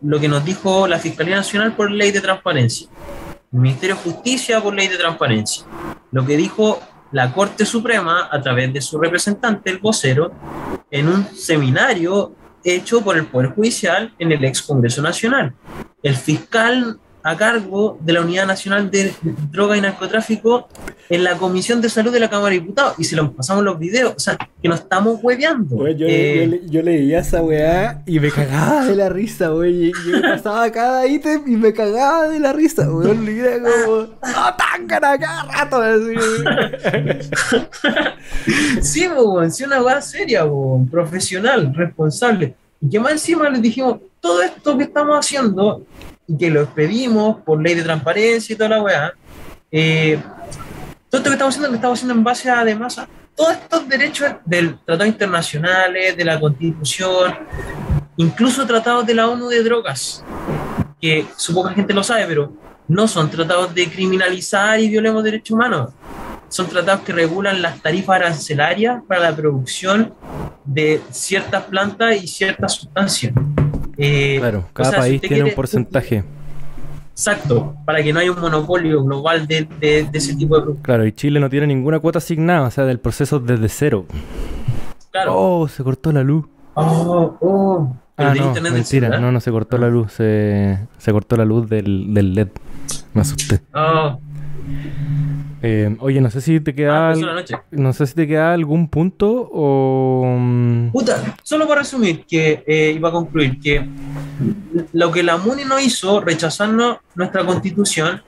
lo que nos dijo la Fiscalía Nacional por ley de transparencia, el Ministerio de Justicia por ley de transparencia, lo que dijo la Corte Suprema a través de su representante, el vocero, en un seminario hecho por el Poder Judicial en el ex Congreso Nacional. El fiscal a cargo de la Unidad Nacional de Droga y Narcotráfico en la Comisión de Salud de la Cámara de Diputados y se lo pasamos los videos, o sea, que nos estamos hueveando. yo, eh, yo, leía esa weá y me cagaba de la risa, güey. Yo pasaba cada ítem y me cagaba de la risa, güey. Leía como, ¡no, tan cada rato! sí, weón, sí, una weá seria, weón, profesional, responsable. Y que más encima les dijimos, todo esto que estamos haciendo y que lo pedimos por ley de transparencia y toda la weá, eh, todo esto que estamos haciendo lo estamos haciendo en base a, además, a todos estos derechos del tratado internacionales, de la constitución, incluso tratados de la ONU de drogas, que supongo que la gente lo sabe, pero no son tratados de criminalizar y violemos derechos humanos. Son tratados que regulan las tarifas arancelarias para la producción de ciertas plantas y ciertas sustancias. Eh, claro, cada país tiene un porcentaje. Exacto, para que no haya un monopolio global de, ese tipo de productos. Claro, y Chile no tiene ninguna cuota asignada, o sea, del proceso desde cero. Claro. Oh, se cortó la luz. Oh, oh. Ah, no, mentira, no, no se cortó la luz, se, se cortó la luz del, del LED. Me asusté. Oh. Eh, oye, no sé si te queda. Ah, no sé si te queda algún punto o. Mm, Puta, solo para resumir, que eh, iba a concluir que lo que la MUNI no hizo, rechazando nuestra constitución,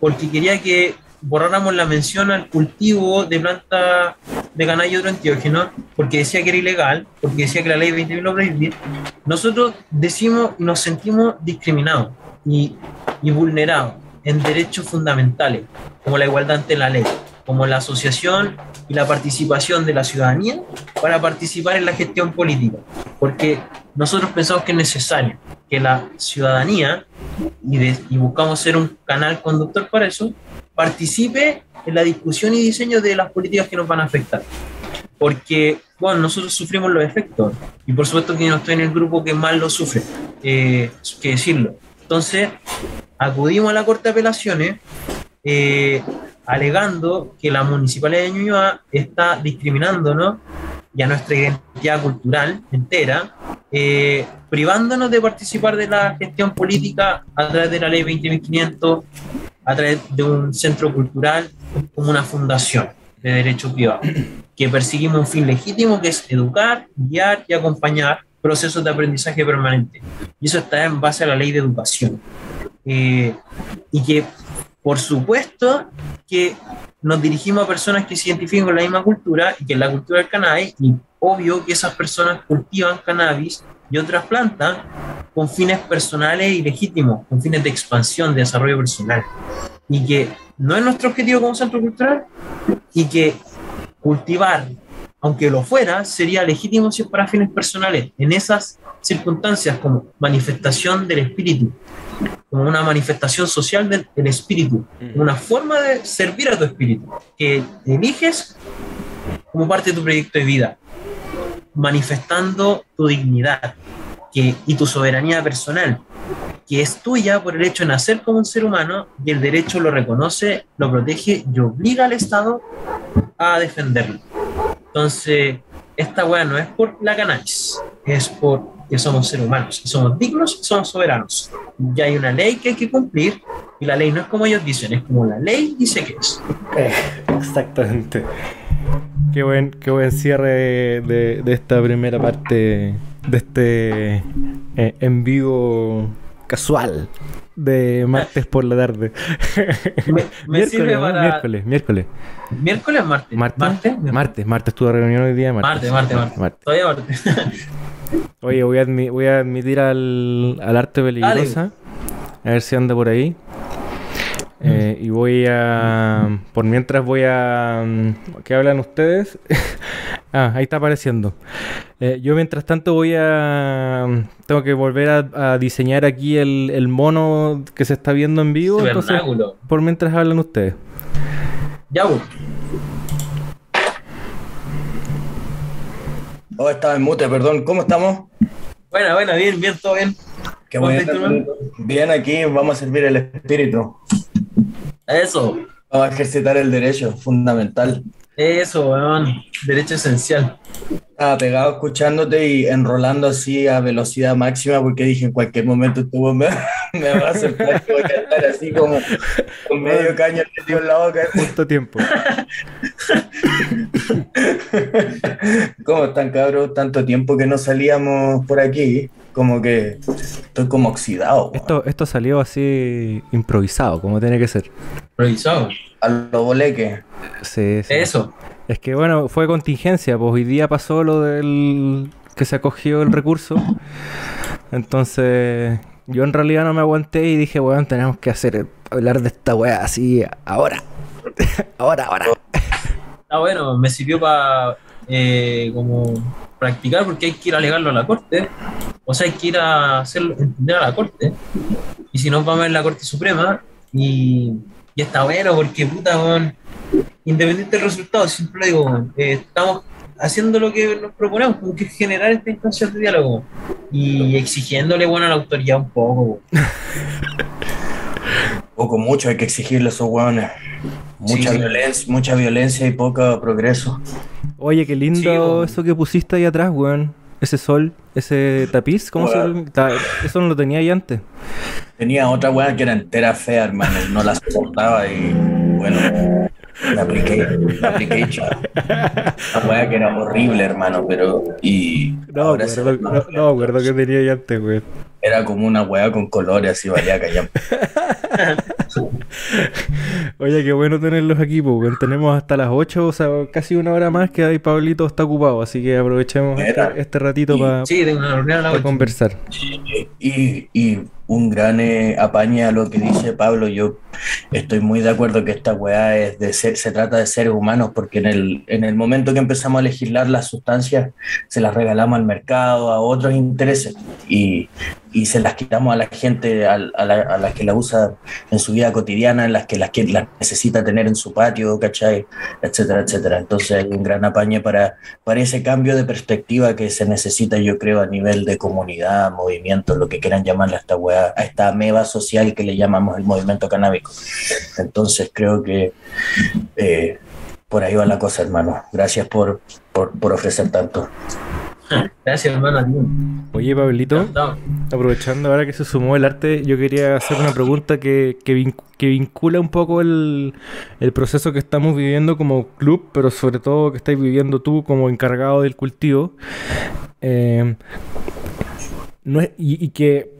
porque quería que borráramos la mención al cultivo de planta de otro antiógeno, porque decía que era ilegal, porque decía que la ley 20.000 lo prohibía, nosotros decimos y nos sentimos discriminados y, y vulnerados en derechos fundamentales, como la igualdad ante la ley, como la asociación y la participación de la ciudadanía para participar en la gestión política, porque nosotros pensamos que es necesario que la ciudadanía, y, buscamos ser un canal conductor para eso, participe en la discusión y diseño de las políticas que nos van a afectar. Porque, bueno, nosotros sufrimos los efectos, y por supuesto que no estoy en el grupo que más lo sufre, eh, que decirlo. Entonces, acudimos a la Corte de Apelaciones eh, alegando que la Municipalidad de Ñuñoa está discriminándonos y a nuestra identidad cultural entera, eh, privándonos de participar de la gestión política a través de la ley 20.500, a través de un centro cultural como una fundación de derecho privado, que perseguimos un fin legítimo que es educar, guiar y acompañar procesos de aprendizaje permanente. Y eso está en base a la ley de educación. Eh, y que, por supuesto, que nos dirigimos a personas que se identifican con la misma cultura y que es la cultura del cannabis, y obvio que esas personas cultivan cannabis y otras plantas con fines personales y legítimos, con fines de expansión, de desarrollo personal. Y que no es nuestro objetivo como centro cultural y que cultivar aunque lo fuera, sería legítimo si es para fines personales. En esas circunstancias, como manifestación del espíritu, como una manifestación social del, del espíritu, una forma de servir a tu espíritu, que eliges como parte de tu proyecto de vida, manifestando tu dignidad que, y tu soberanía personal, que es tuya por el hecho de nacer como un ser humano y el derecho lo reconoce, lo protege y obliga al Estado a defenderlo. Entonces, esta weá no es por la ganancia, es por que somos seres humanos, somos dignos, somos soberanos. Ya hay una ley que hay que cumplir y la ley no es como ellos dicen, es como la ley dice que es. Eh, exactamente. Qué buen, qué buen cierre de, de esta primera parte de este eh, en vivo casual de martes por la tarde. [LAUGHS] Me, me sirve para... miércoles, miércoles. ¿Miércoles o martes? ¿Martes? ¿Martes? Martes, martes, tuve reunión hoy día. Martes, martes, martes. Martes. Todavía martes. [LAUGHS] Oye, voy a, admi- voy a admitir al, al arte peligrosa. A ver si anda por ahí. Eh, y voy a. Por mientras voy a. mm, ¿Qué hablan ustedes? [LAUGHS] ah, ahí está apareciendo. Eh, yo mientras tanto voy a. Tengo que volver a, a diseñar aquí el, el mono que se está viendo en vivo. Entonces, por mientras hablan ustedes. Ya, pues. Oh, estaba en mute, perdón. ¿Cómo estamos? Bueno, bueno, bien, bien, todo bien. Qué ¿Cómo bueno. Bien, aquí vamos a servir el espíritu. Eso, Vamos a ejercitar el derecho, fundamental. eso, weón. Derecho esencial. Estaba pegado escuchándote y enrolando así a velocidad máxima porque dije en cualquier momento este me, [LAUGHS] me va a que voy a estar así como con medio caño metido en la boca. Justo tiempo. [LAUGHS] ¿Cómo están, cabros? Tanto tiempo que no salíamos por aquí. Como que estoy como oxidado. weón. Esto, esto salió así improvisado, como tiene que ser. Revisado. A lo boleque. Sí, sí. Eso. Es que bueno, fue contingencia, pues hoy día pasó lo del que se acogió el recurso. Entonces, yo en realidad no me aguanté y dije, bueno, tenemos que hacer hablar de esta weá así ahora. [LAUGHS] ahora, ahora. Ah, bueno, me sirvió para como practicar porque hay que ir a alegarlo a la corte. O sea, hay que ir a hacerlo entender a la corte. Y si no, vamos a ver la Corte Suprema. Y, y está bueno porque, puta, weón, independiente del resultado, siempre lo digo, eh, estamos haciendo lo que nos proponemos, como que es generar esta instancia de diálogo y exigiéndole, bueno, a la autoridad un poco. Poco mucho hay que exigirle a esos hueones. Mucha Sí. violencia, mucha violencia y poco progreso. Oye, qué lindo Sí, eso que pusiste ahí atrás, weón. Ese sol, ese tapiz, ¿cómo se ta- Eso no lo tenía ahí antes. Tenía otra weá que era entera fea, hermano, no la soportaba y bueno, la apliqué, la apliqué. Una weá que era horrible, hermano, pero y No, me acuerdo, no, no acuerdo que tenía ahí antes, weón. era como una weá con colores así valía callar. [LAUGHS] Oye, qué bueno tenerlos aquí, pues. Tenemos hasta las 8, o sea, casi una hora más que ahí Pablito está ocupado, así que aprovechemos este, este ratito para Sí, conversar. Y, y un gran eh, a lo que dice Pablo. Yo estoy muy de acuerdo que esta weá es de ser, se trata de seres humanos, porque en el, en el momento que empezamos a legislar las sustancias, se las regalamos al mercado, a otros intereses, y, y se las quitamos a la gente, a, a que la usa en su vida cotidiana, en las que las, que las necesita tener en su patio, ¿cachai? Etcétera, etcétera. Entonces hay un gran apañe para, para ese cambio de perspectiva que se necesita, yo creo, a nivel de comunidad, movimiento, lo que quieran llamarle a esta weá, a esta ameba social que le llamamos el movimiento canábico. Entonces creo que eh, por ahí va la cosa, hermano. Gracias por, por, por ofrecer tanto. Gracias, hermano. Oye, Pablito, aprovechando ahora que se sumó el arte, yo quería hacer una pregunta que, que, vin- que vincula un poco el, el proceso que estamos viviendo como club, pero sobre todo que estáis viviendo tú como encargado del cultivo. Eh, no es- y, y que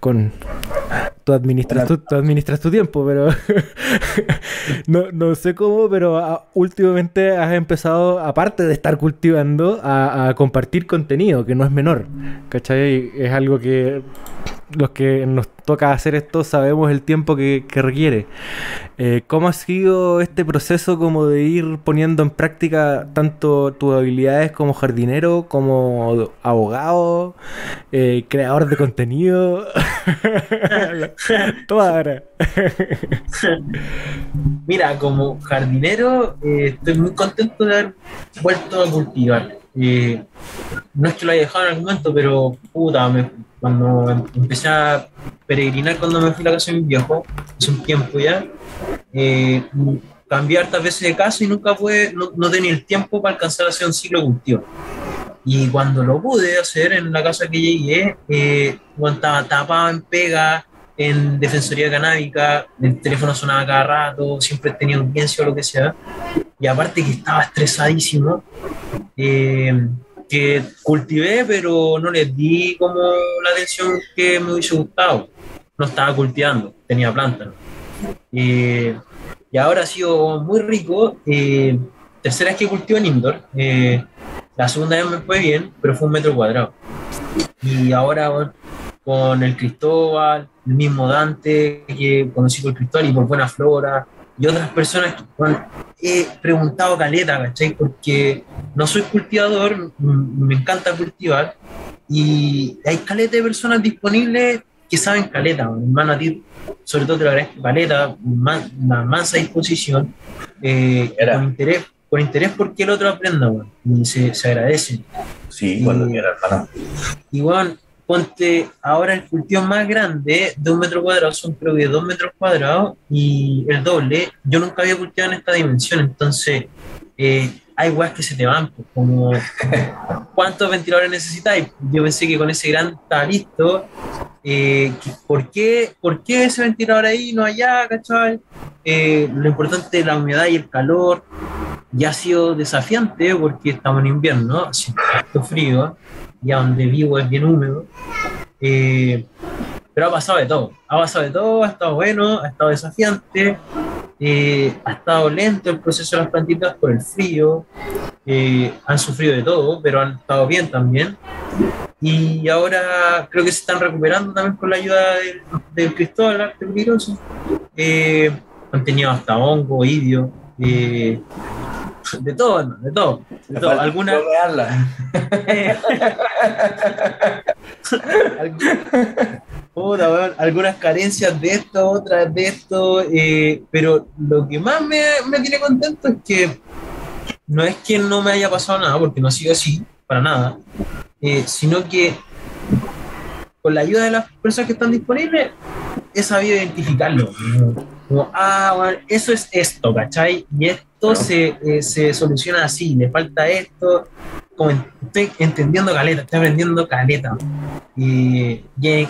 con tú administras tu, tú administras tu tiempo, pero [LAUGHS] no, no sé cómo, pero ah, últimamente has empezado, aparte de estar cultivando, a, a compartir contenido, que no es menor. ¿Cachai? Es algo que los que nos toca hacer esto sabemos el tiempo que, requiere. Eh, ¿Cómo ha sido este proceso como de ir poniendo en práctica tanto tus habilidades como jardinero, como abogado, eh, creador de contenido? [LAUGHS] Toda ahora. [LAUGHS] Mira, como jardinero eh, estoy muy contento de haber vuelto a cultivar. No es que lo haya dejado en algún momento, pero puta, me- cuando empecé a peregrinar cuando me fui a la casa de mi viejo, hace un tiempo ya, eh, cambié hartas veces de casa y nunca pude, no, no tenía el tiempo para alcanzar a hacer un ciclo cultivo. Y cuando lo pude hacer en la casa que llegué, eh, estaba tapado en pega, en defensoría canábica, el teléfono sonaba cada rato, siempre tenía audiencia o lo que sea. Y aparte que estaba estresadísimo, eh, que cultivé, pero no les di como la atención que me hubiese gustado. No estaba cultivando, tenía plantas. Eh, y ahora ha sido muy rico. eh, tercera vez que cultivo en indoor. eh, la segunda vez me fue bien, pero fue un metro cuadrado. Y ahora con el Cristóbal, el mismo Dante que conocí por Cristóbal y por Buena Flora, y otras personas que bueno, he preguntado caleta, ¿cachai? Porque no soy cultivador, me encanta cultivar, y hay caleta de personas disponibles que saben caleta, bueno, hermano, a ti, sobre todo te lo agradezco, caleta, man- una mansa disposición, eh, con interés, con interés porque el otro aprenda, bueno, y se, se agradece. Sí, cuando Y- quiera, hermano. Igual, ponte ahora el cultivo más grande de un metro cuadrado, son creo que dos metros cuadrados y el doble. Yo nunca había cultivado en esta dimensión, entonces eh, hay weas que se te van, pues, como [LAUGHS] cuántos ventiladores necesitáis. Yo pensé que con ese gran listo. eh, ¿por, qué, ¿Por qué ese ventilador ahí no allá, cachai? Eh, lo importante es la humedad y el calor. Ya ha sido desafiante porque estamos en invierno, así harto frío ya donde vivo es bien húmedo. Eh, pero ha pasado de todo. Ha pasado de todo, ha estado bueno, ha estado desafiante, eh, ha estado lento el proceso de las plantitas por el frío. eh, han sufrido de todo, pero han estado bien también. Y ahora creo que se están recuperando también con la ayuda del, del Cristóbal. Eh, han tenido hasta hongo, idio, eh, de todo, de todo. De todo. Alguna, [LAUGHS] Puta, weón, algunas carencias de esto, otras de esto, eh, pero lo que más me, me tiene contento es que no es que no me haya pasado nada, porque no ha sido así, para nada, eh, sino que con la ayuda de las personas que están disponibles, he sabido identificarlo. Como, ah, bueno, eso es esto, ¿cachai? Y esto se, eh, se soluciona así, le falta esto. Como en- estoy entendiendo caleta, estoy aprendiendo caleta. Y, y, y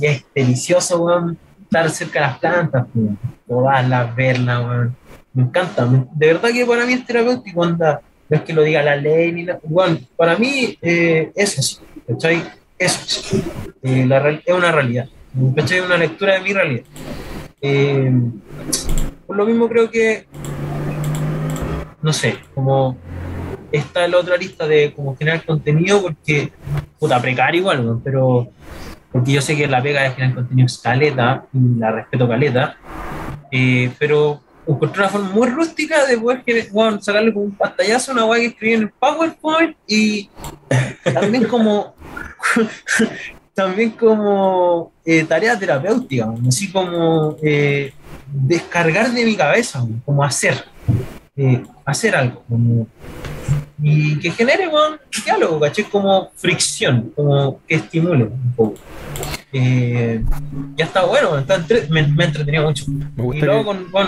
y es delicioso, weón, estar cerca de las plantas, weón, probarlas, verlas, weón. Me encanta. de verdad que para mí es terapéutico, anda. No es que lo diga la ley ni nada. Weón, para mí eh, es así, ¿cachai? Eso es. Eh, la es una realidad. ¿Cachai? Una lectura de mi realidad. Eh, por lo mismo creo que, no sé, como está la otra lista de como generar contenido, porque, puta, precario igual, pero porque yo sé que la pega de generar contenido es caleta, y la respeto caleta, eh, pero encontré una forma muy rústica de poder gener- weón, sacarle como un pantallazo una weá que escribí en el PowerPoint y también como también como eh, tarea terapéutica, así como eh, descargar de mi cabeza, como hacer, eh, hacer algo, como, y que genere weón, diálogo, ¿caché? Como fricción, como que estimule un poco. Eh, ya está bueno, está entre- me, me ha entretenido mucho. Me Y gusta luego que con, con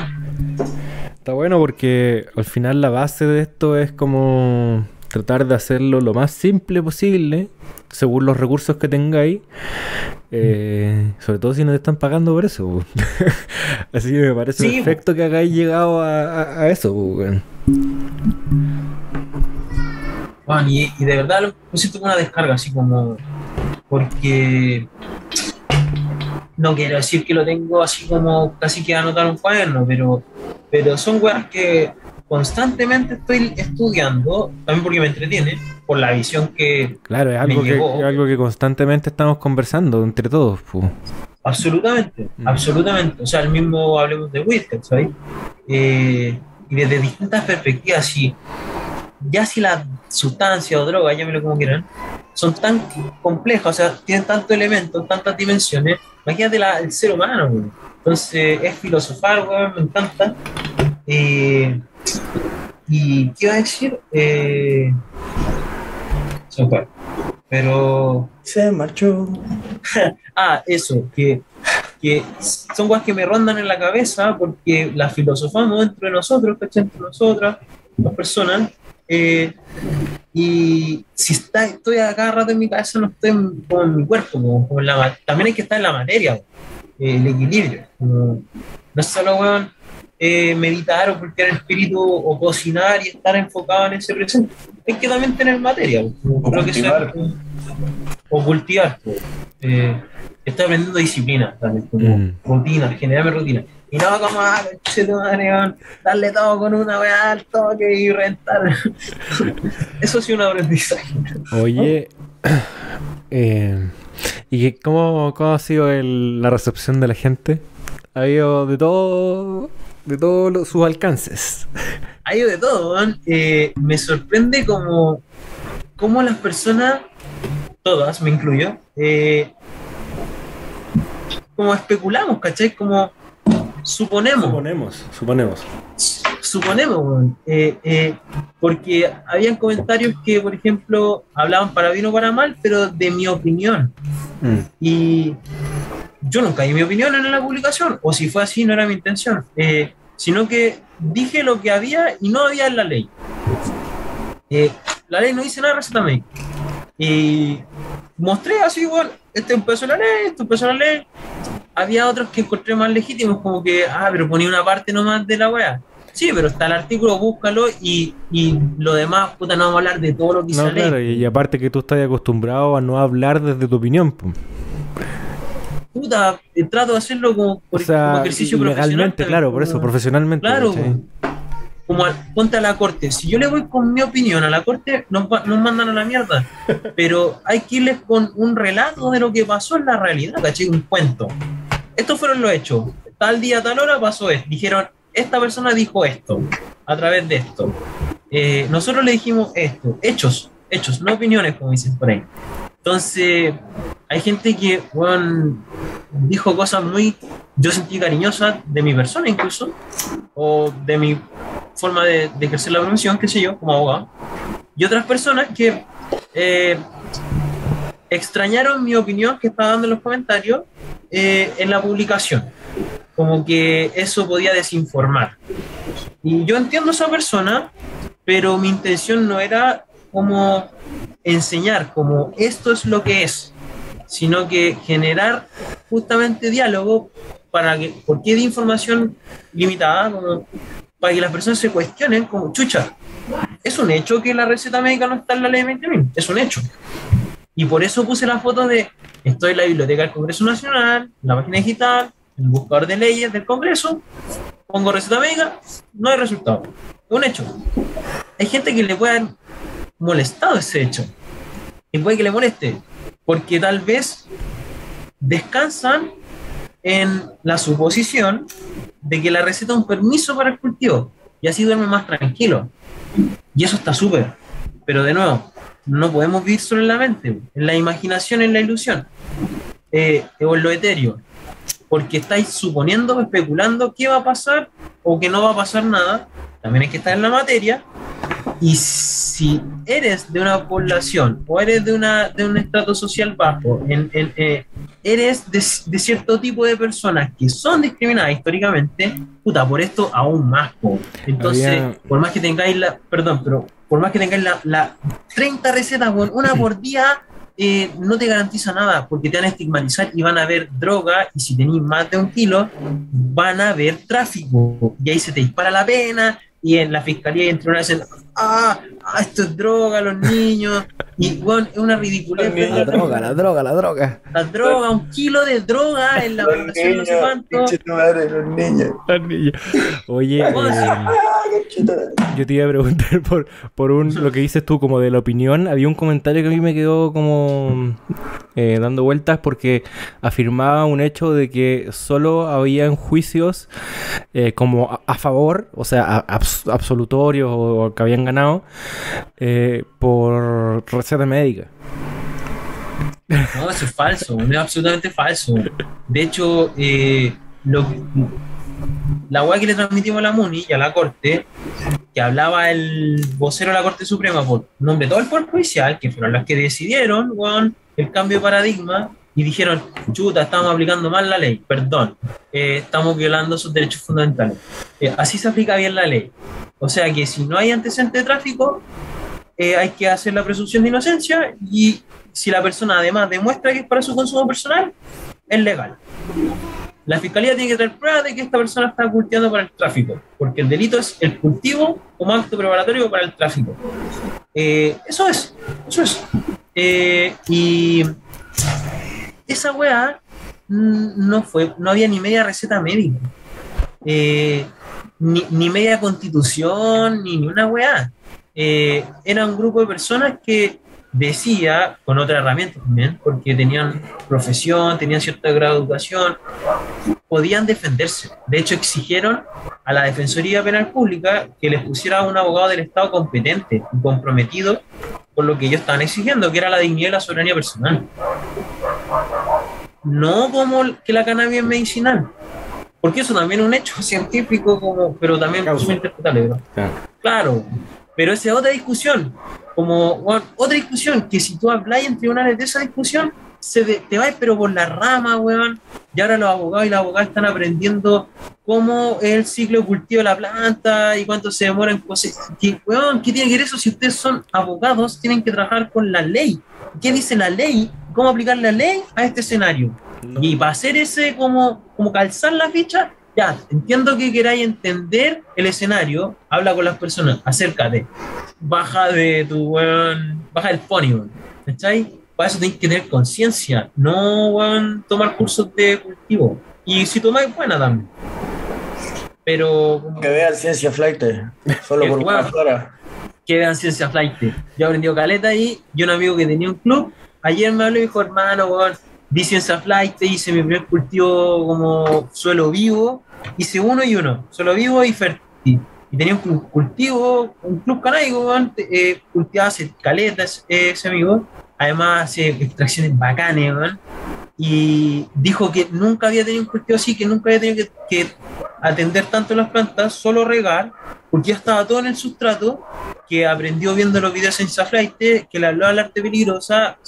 está bueno porque al final la base de esto es como tratar de hacerlo lo más simple posible, según los recursos que tengáis. eh, sobre todo si no te están pagando por eso. [LAUGHS] Así que me parece Sí, perfecto que hagáis llegado a, a- a eso. y, y de verdad lo lo siento como una descarga, así como. Porque. No quiero decir que lo tengo así como casi que anotar un cuaderno, pero, pero son weas que constantemente estoy estudiando, también porque me entretiene, por la visión que Claro, es Me algo, que, llegó. es algo que constantemente estamos conversando entre todos. pu. absolutamente, Mm. absolutamente, o sea, el mismo hablemos de Whisker, ¿sabes? Eh, y desde distintas perspectivas, si ya si la sustancia o droga, llámelo como quieran, son tan complejas, o sea, tienen tantos elementos, tantas dimensiones, imagínate la- el ser humano, weón. Entonces, es filosofar, weón, me encanta. Eh, y, ¿qué iba a decir? Eh, se me fue. Pero, Se marchó. [LAUGHS] ah, eso, que, que son cosas que me rondan en la cabeza porque las filosofamos dentro de nosotros, ¿cachai? Entre nosotras, las personas. eh, y si está, estoy a cada rato en mi cabeza, no estoy en, como en mi cuerpo, como, como en la, ma- también hay que estar en la materia, eh, el equilibrio. como- no es solo, weón, eh, meditar o porque el espíritu o cocinar y estar enfocado en ese presente. Hay que también tener materia. como O creo que sea- cultivar. o cultivar. pues. Eh, estoy aprendiendo disciplina también, como Mm. rutina, generarme rutina. Y no como, ah, darle todo con una weá al toque y rentar. [LAUGHS] Eso sí un aprendizaje. Oye, [COUGHS] eh, ¿y cómo, cómo ha sido el- la recepción de la gente? Ha habido de todo, de todos los- sus alcances. Ha ido de todo, weón. Eh, me sorprende como, como las personas, todas, me incluyo, eh, como especulamos, ¿cachai? Como suponemos. Suponemos, suponemos. Suponemos, weón. Eh, eh, porque habían comentarios que, por ejemplo, hablaban para bien o para mal, pero de mi opinión. Mm. Y yo nunca di mi opinión en la publicación, o si fue así, no era mi intención, Eh, sino que dije lo que había y no había en la ley. Eh, la ley no dice nada de receta médica. Y mostré así, bueno, este es un pedazo de la ley, este es un pedazo de la ley. Había otros que encontré más legítimos, como que, ah, pero ponía una parte nomás de la weá. Sí, pero está el artículo, búscalo y, y lo demás, puta, no vamos a hablar de todo lo que dice No, la ley. claro, y, y aparte que tú estás acostumbrado a no hablar desde tu opinión. pu. Puta, trato de hacerlo como, por, o sea, como ejercicio profesional. claro, por eso, como- profesionalmente. Claro, ¿cachai? como ponte a la corte. Si yo le voy con mi opinión a la corte, nos, nos mandan a la mierda. Pero hay que irles con un relato de lo que pasó en la realidad, ¿cachai? Un cuento. Estos fueron los hechos. Tal día, tal hora pasó esto. Dijeron, esta persona dijo esto, a través de esto. Eh, nosotros le dijimos esto. Hechos, hechos, no opiniones, como dicen por ahí. Entonces, hay gente que, dijo cosas muy, yo sentí cariñosas de mi persona incluso, o de mi forma de, de ejercer la profesión, qué sé yo, como abogado. Y otras personas que eh, extrañaron mi opinión que estaba dando en los comentarios eh, en la publicación. Como que eso podía desinformar. Y yo entiendo a esa persona, pero mi intención no era como enseñar, como esto es lo que es, sino que generar justamente diálogo para que, ¿por qué de información limitada? Para que las personas se cuestionen como, chucha, es un hecho que la receta médica no está en la ley 20.000, es un hecho. Y por eso puse la foto de, estoy en la biblioteca del Congreso Nacional, la página digital, el buscador de leyes del Congreso, pongo receta médica, no hay resultado. Es un hecho. Hay gente que le puede molestado ese hecho. Y puede que le moleste, porque tal vez descansan en la suposición de que la receta es un permiso para el cultivo y así duerme más tranquilo. Y eso está súper. Pero de nuevo, no podemos vivir solo en la mente, en la imaginación, en la ilusión, eh, o en lo etéreo, porque estáis suponiendo, especulando qué va a pasar o que no va a pasar nada. También hay que estar en la materia. Y si eres de una población o eres de, una, de un estrato social bajo, en, en, eh, eres de, de cierto tipo de personas que son discriminadas históricamente, puta, por esto aún más. po. Entonces, Había- por más que tengáis la, perdón, pero por más que tengáis la, la 30 recetas, weón, una por [CLEARS THROAT] día, eh, no te garantiza nada, porque te van a estigmatizar y van a ver droga, y si tenéis más de un kilo, van a ver tráfico, y ahí se te dispara la pena, y en la fiscalía y entre una ah, ah, esto es droga, los niños, y bueno, es una ridiculez. Los niños. La droga, la droga, la droga. La droga, un kilo de droga en la Los población, no sé niños, cuánto. madre, los niños. La niña. Oye, eh, Yo te iba a preguntar [LAUGHS] por, por un, lo que dices tú como de la opinión. Había un comentario que a mí me quedó como eh, dando vueltas porque afirmaba un hecho de que solo habían juicios eh, como a, favor, o sea, absolutorios o, que habían ganado eh, por receta médica. No, eso es falso, es absolutamente falso. De hecho, eh, lo, la weá que le transmitimos a la MUNI y a la Corte, que hablaba el vocero de la Corte Suprema por nombre de todo el Poder Judicial, que fueron las que decidieron el cambio de paradigma y dijeron, chuta, estamos aplicando mal la ley, perdón, eh, estamos violando sus derechos fundamentales. Eh, así se aplica bien la ley. O sea que si no hay antecedente de tráfico, hay que hacer la presunción de inocencia y si la persona además demuestra que es para su consumo personal, es legal. La fiscalía tiene que traer pruebas de que esta persona está cultivando para el tráfico, porque el delito es el cultivo como acto preparatorio para el tráfico. Eh, eso es, eso es. Eh, y esa weá no fue, no había ni media receta médica, eh, ni, ni, media constitución, ni, una weá. era un grupo de personas que decía, con otra herramienta también, porque tenían profesión, tenían cierto grado de educación, podían defenderse. De hecho, exigieron a la Defensoría Penal Pública que les pusiera un abogado del Estado competente y comprometido con lo que ellos estaban exigiendo, que era la dignidad y la soberanía personal. No como que la cannabis medicinal, porque eso también es un hecho científico, como, pero también es interpretable. Claro, pero esa es otra discusión, como otra discusión, que si tú hablas en tribunales de esa discusión, se te va pero por la rama, weón. Y ahora los abogados y las abogadas están aprendiendo cómo es el ciclo de cultivo de la planta y cuánto se demora en. ¿Qué, weón, ¿qué tiene que ver eso? Si ustedes son abogados, tienen que trabajar con la ley. ¿Qué dice la ley? ¿Cómo aplicar la ley a este escenario? Y para hacer ese, como, como calzar la ficha, ya, entiendo que queráis entender el escenario, habla con las personas, acércate, baja de tu weón, baja el pony, ¿cachai? Para eso tenéis que tener conciencia, no weón, tomar cursos de cultivo. Y si tomáis, buena también. Pero. Que vean ciencia flight, solo por una hora. Que vean ciencia flight. Yo aprendí caleta ahí, y un amigo que tenía un club, ayer me habló y dijo, hermano, weón, vi ciencia flight, hice mi primer cultivo como suelo vivo, hice uno y uno, solo vivo y fértil. Y tenía un cultivo, un club canábico, eh, cultivaba caletas ese amigo. Además, hace extracciones bacanas, Y dijo que nunca había tenido un cultivo así, que nunca había tenido que, atender tanto las plantas, solo regar, porque ya estaba todo en el sustrato, que aprendió viendo los videos en Saflight, que le habló al arte peligrosa,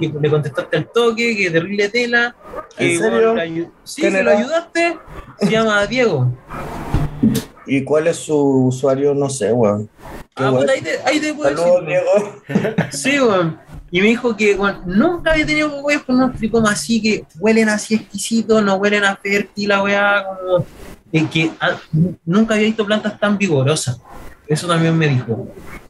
que le contestaste al toque, que terrible tela. Que, ¿En serio? sí, que lo ayudaste, se llama Diego. ¿Y cuál es su usuario? No sé, weón. Ah, pues ahí te, ahí te puedo Saludos, Diego. Sí, weón. Y me dijo que bueno, nunca había tenido weón, pues no explicó más así, que huelen así exquisito, no huelen a fértil, la weá, como que ah, nunca había visto plantas tan vigorosas. Eso también me dijo.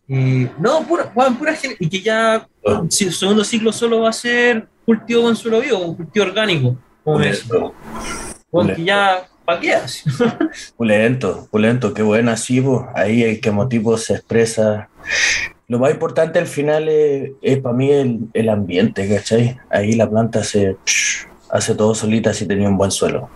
Eh, no, pura, bueno, pura y que ya si el segundo ciclo solo va a ser cultivo con suelo vivo, un cultivo orgánico, como eso. Bueno, que ya paqueas. [LAUGHS] pulento, pulento, qué buena, sí, ahí el quemotipo se expresa. Lo más importante al final es, para mí el, el, ambiente, ¿cachai? Ahí la planta se hace todo solita si tenía un buen suelo.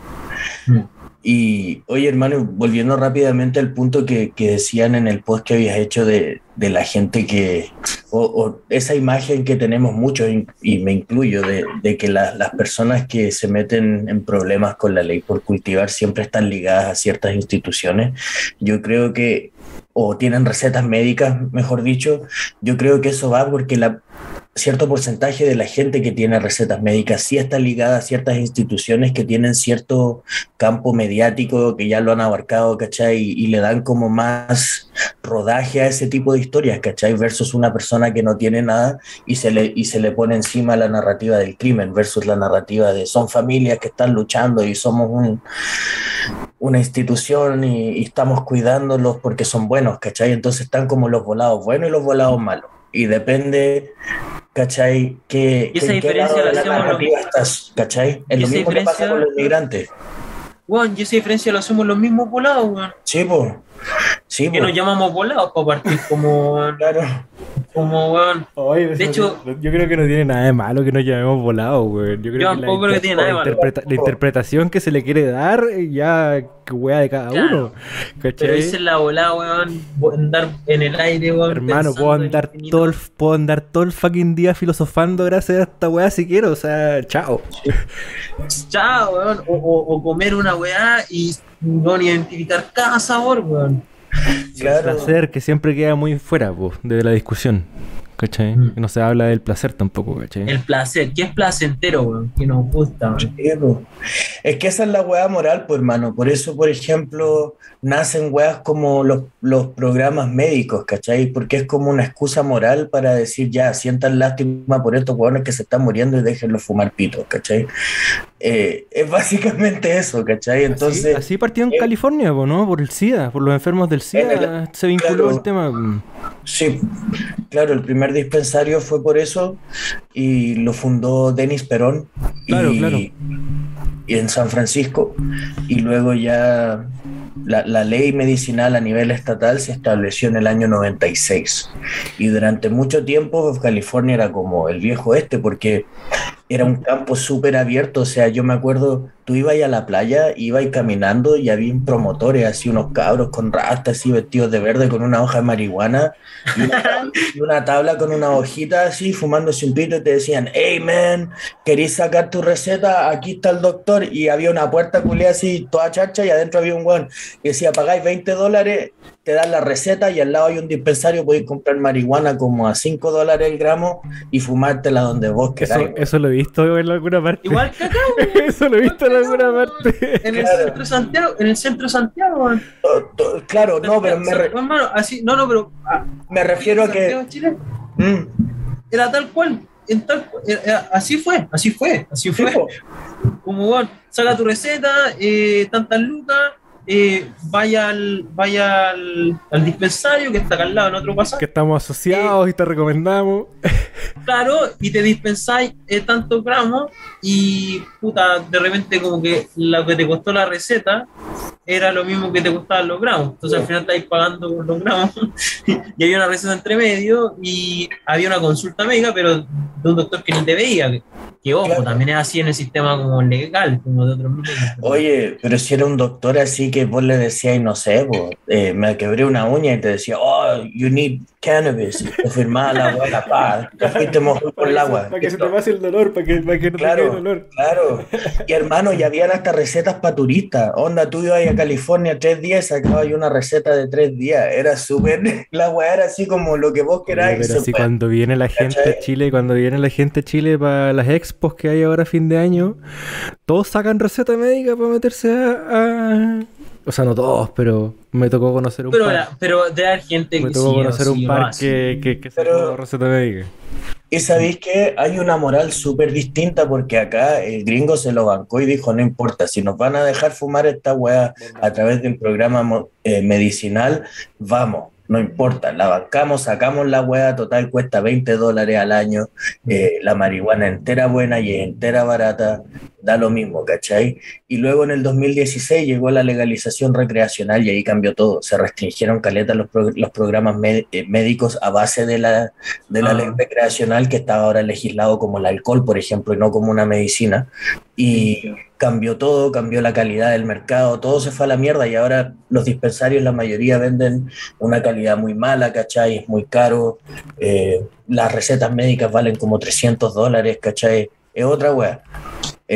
Mm. Y oye, hermano, volviendo rápidamente al punto que, que decían en el post que habías hecho de, de la gente que, o, esa imagen que tenemos muchos, y, me incluyo, de, de que las personas que se meten en problemas con la ley por cultivar siempre están ligadas a ciertas instituciones, yo creo que, o tienen recetas médicas, mejor dicho, yo creo que eso va porque la, cierto porcentaje de la gente que tiene recetas médicas sí está ligada a ciertas instituciones que tienen cierto campo mediático, que ya lo han abarcado, ¿cachai? Y, le dan como más rodaje a ese tipo de historias, ¿cachai? Versus una persona que no tiene nada y se le, y se le pone encima la narrativa del crimen, versus la narrativa de son familias que están luchando y somos un, una institución y, y estamos cuidándolos porque son buenos, ¿cachai? Entonces están como los volados buenos y los volados malos y depende, ¿cachai? Que, esa diferencia la, hacemos estás, ¿cachai? Es lo mismo que pasa con los inmigrantes. Juan, y esa diferencia lo hacemos los mismos volados, weón. Sí, pues. Sí, que nos llamamos volados para partir como, Claro. Como weón. Oye, De hecho- no- yo creo que no tiene nada de malo que nos llamemos volados, güey. Yo creo Yo que tampoco creo que tiene nada de malo. interpreta- la interpretación que se le quiere dar, eh, ya que weá de cada Claro. uno. Pero hice la volada, weón, andar en el aire, weón. Hermano, puedo andar, todo el, puedo andar todo el fucking día filosofando gracias a esta weá si quiero. O sea, chao. Chao, weón. O, o- o comer una weá y no identificar cada sabor, weón. [LAUGHS] Claro. placer que siempre queda muy fuera po, de la discusión. ¿Cachai? Mm. No se habla del placer tampoco, ¿cachai? El placer, que es placentero, weón, que nos gusta, weón. Es que esa es la weá moral, pues hermano. Por eso, por ejemplo, nacen weas como los, los programas médicos, ¿cachai? Porque es como una excusa moral para decir, ya, sientan lástima por estos weones que se están muriendo y déjenlos fumar pitos, ¿cachai? Eh, es básicamente eso, ¿cachai? Entonces, así, así partió en eh, California, ¿no? Por el SIDA, por los enfermos del SIDA. el- se vinculó claro. el tema. mm. sí, claro, el primer dispensario fue por eso y lo fundó Denis Perón. Claro, y, claro. y en San Francisco. Y luego ya la, la ley medicinal a nivel estatal se estableció en el año 96. Y durante mucho tiempo California era como el viejo este, porque era un campo súper abierto. O sea, yo me acuerdo, tú ibas a la playa, ibas caminando y había promotores, así unos cabros con rastas, así vestidos de verde, con una hoja de marihuana y una, [LAUGHS] y una tabla con una hojita así, fumándose un pito y te decían, hey man, ¿querés sacar tu receta? Aquí está el doctor. Y había una puerta culiada así, toda chacha, y adentro había un guan que decía, pagáis 20 dólares, te dan la receta y al lado hay un dispensario, podéis comprar marihuana como a 5 dólares el gramo y fumártela donde vos Eso, queráis. eso lo he visto en alguna parte. Igual [LAUGHS] que acá, eso lo he visto en alguna parte. en el Claro. centro de Santiago, en el centro de Santiago, to- Claro, no, pero me, re- Hermano, así, no, no, pero ah, me refiero a que... Chile, Mm, era tal cual, en tal, era- era- así fue, así fue, así sí, fue. como bueno, saca tu receta, eh, tantas lucas, eh, vaya al, vaya al, al dispensario que está acá al lado en otro pasaje, Que estamos asociados y te recomendamos. [LAUGHS] claro, y te dispensáis eh, tantos gramos y puta, de repente como que lo que te costó la receta era lo mismo que te costaban los gramos, entonces al final estáis pagando por los gramos [LAUGHS] y había una receta entre medio y había una consulta médica, pero de un doctor que ni te veía, que, que ojo, Claro. también es así en el sistema como legal, como de otros. Oye, pero si era un doctor así que vos le decías, no sé, eh, me quebré una uña y te decía, oh, you need cannabis. Y te firmaba la buena paz. Te fuiste mojado por el agua. Para que se te pase el dolor, para que, para que no te Claro. quede dolor. Claro. Y hermano, ya habían hasta recetas para turistas. Onda, tú ibas a California tres días y sacabas una receta de tres días. Era súper. [LAUGHS] La weá era así como lo que vos queráis. Pero puede- cuando viene la gente ¿Cachai? a Chile, cuando viene la gente a Chile para las expos que hay ahora a fin de año, todos sacan receta médica para meterse a, a- O sea, no todos, pero me tocó conocer un Pero, pero de haber gente me que tocó sí, conocer sí un lo par hace. que, que, que sacó Pero- receta médica. Y sabéis que hay una moral súper distinta porque acá el gringo se lo bancó y dijo, no importa, si nos van a dejar fumar esta weá a través de un programa eh, medicinal, vamos, no importa, la bancamos, sacamos la weá, total cuesta 20 dólares al año, eh, la marihuana entera buena y entera barata, da lo mismo, ¿cachai? Y luego en el 2016 llegó la legalización recreacional y ahí cambió todo, se restringieron caleta los, pro- los programas eh, médicos a base de la, de la Ah. ley recreacional que estaba ahora legislado como el alcohol, por ejemplo, y no como una medicina. Y cambió todo, cambió la calidad del mercado, todo se fue a la mierda y ahora los dispensarios, la mayoría venden una calidad muy mala, ¿cachai? Es muy caro. eh, las recetas médicas valen como 300 dólares, ¿cachai? Es otra wea.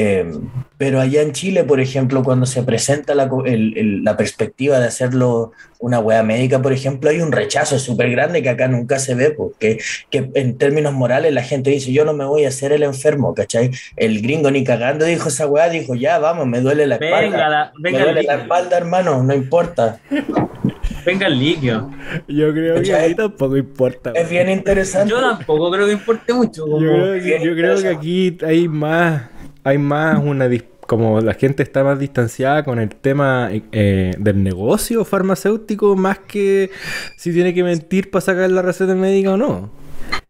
Eh, pero allá en Chile, por ejemplo, cuando se presenta la, el- el- la perspectiva de hacerlo una wea médica, por ejemplo, hay un rechazo súper grande que acá nunca se ve, porque que en términos morales la gente dice, yo no me voy a hacer el enfermo, ¿cachai? El gringo ni cagando dijo esa wea, dijo, ya, vamos, me duele la espalda. Venga, la, me venga, el duele la espalda, hermano, no importa. venga el líquido. Yo creo que ¿Cachai? ahí tampoco importa. Es bien interesante. Yo tampoco creo que importe mucho. Yo creo, que, yo creo que aquí hay más, hay más una como la gente está más distanciada con el tema eh, del negocio farmacéutico más que si tiene que mentir para sacar la receta médica o no.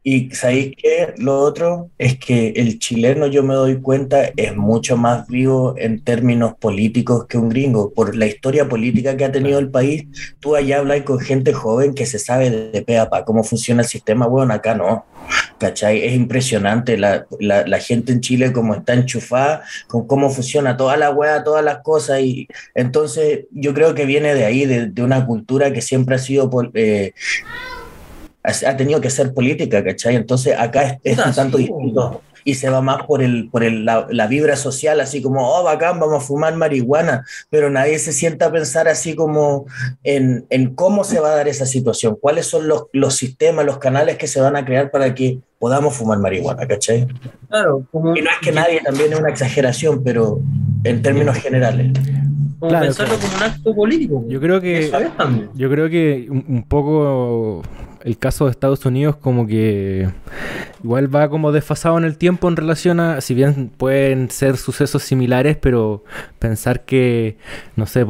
Y ¿sabéis qué? Lo otro es que el chileno, yo me doy cuenta, es mucho más vivo en términos políticos que un gringo. Por la historia política que ha tenido el país, tú allá hablas con gente joven que se sabe de pe a pa cómo funciona el sistema. Bueno, acá no. ¿Cachai? Es impresionante la, la, la gente en Chile como está enchufada con cómo funciona toda la weá, todas las cosas. Y entonces yo creo que viene de ahí, de, de una cultura que siempre ha sido... Eh, ha tenido que ser política, ¿cachai? Entonces acá es, es un tanto distinto y se va más por, el, por el, la, la, vibra social, así como, oh, bacán, vamos a fumar marihuana, pero nadie se sienta a pensar así como en, en cómo se va a dar esa situación, cuáles son los, los sistemas, los canales que se van a crear para que podamos fumar marihuana, ¿cachai? Claro, como... Y no es que nadie también es una exageración, pero en términos generales. Como claro, pensarlo claro. como un acto político. Yo creo que, yo creo que un, un poco el caso de Estados Unidos como que igual va como desfasado en el tiempo en relación a, si bien pueden ser sucesos similares, pero pensar que, no sé,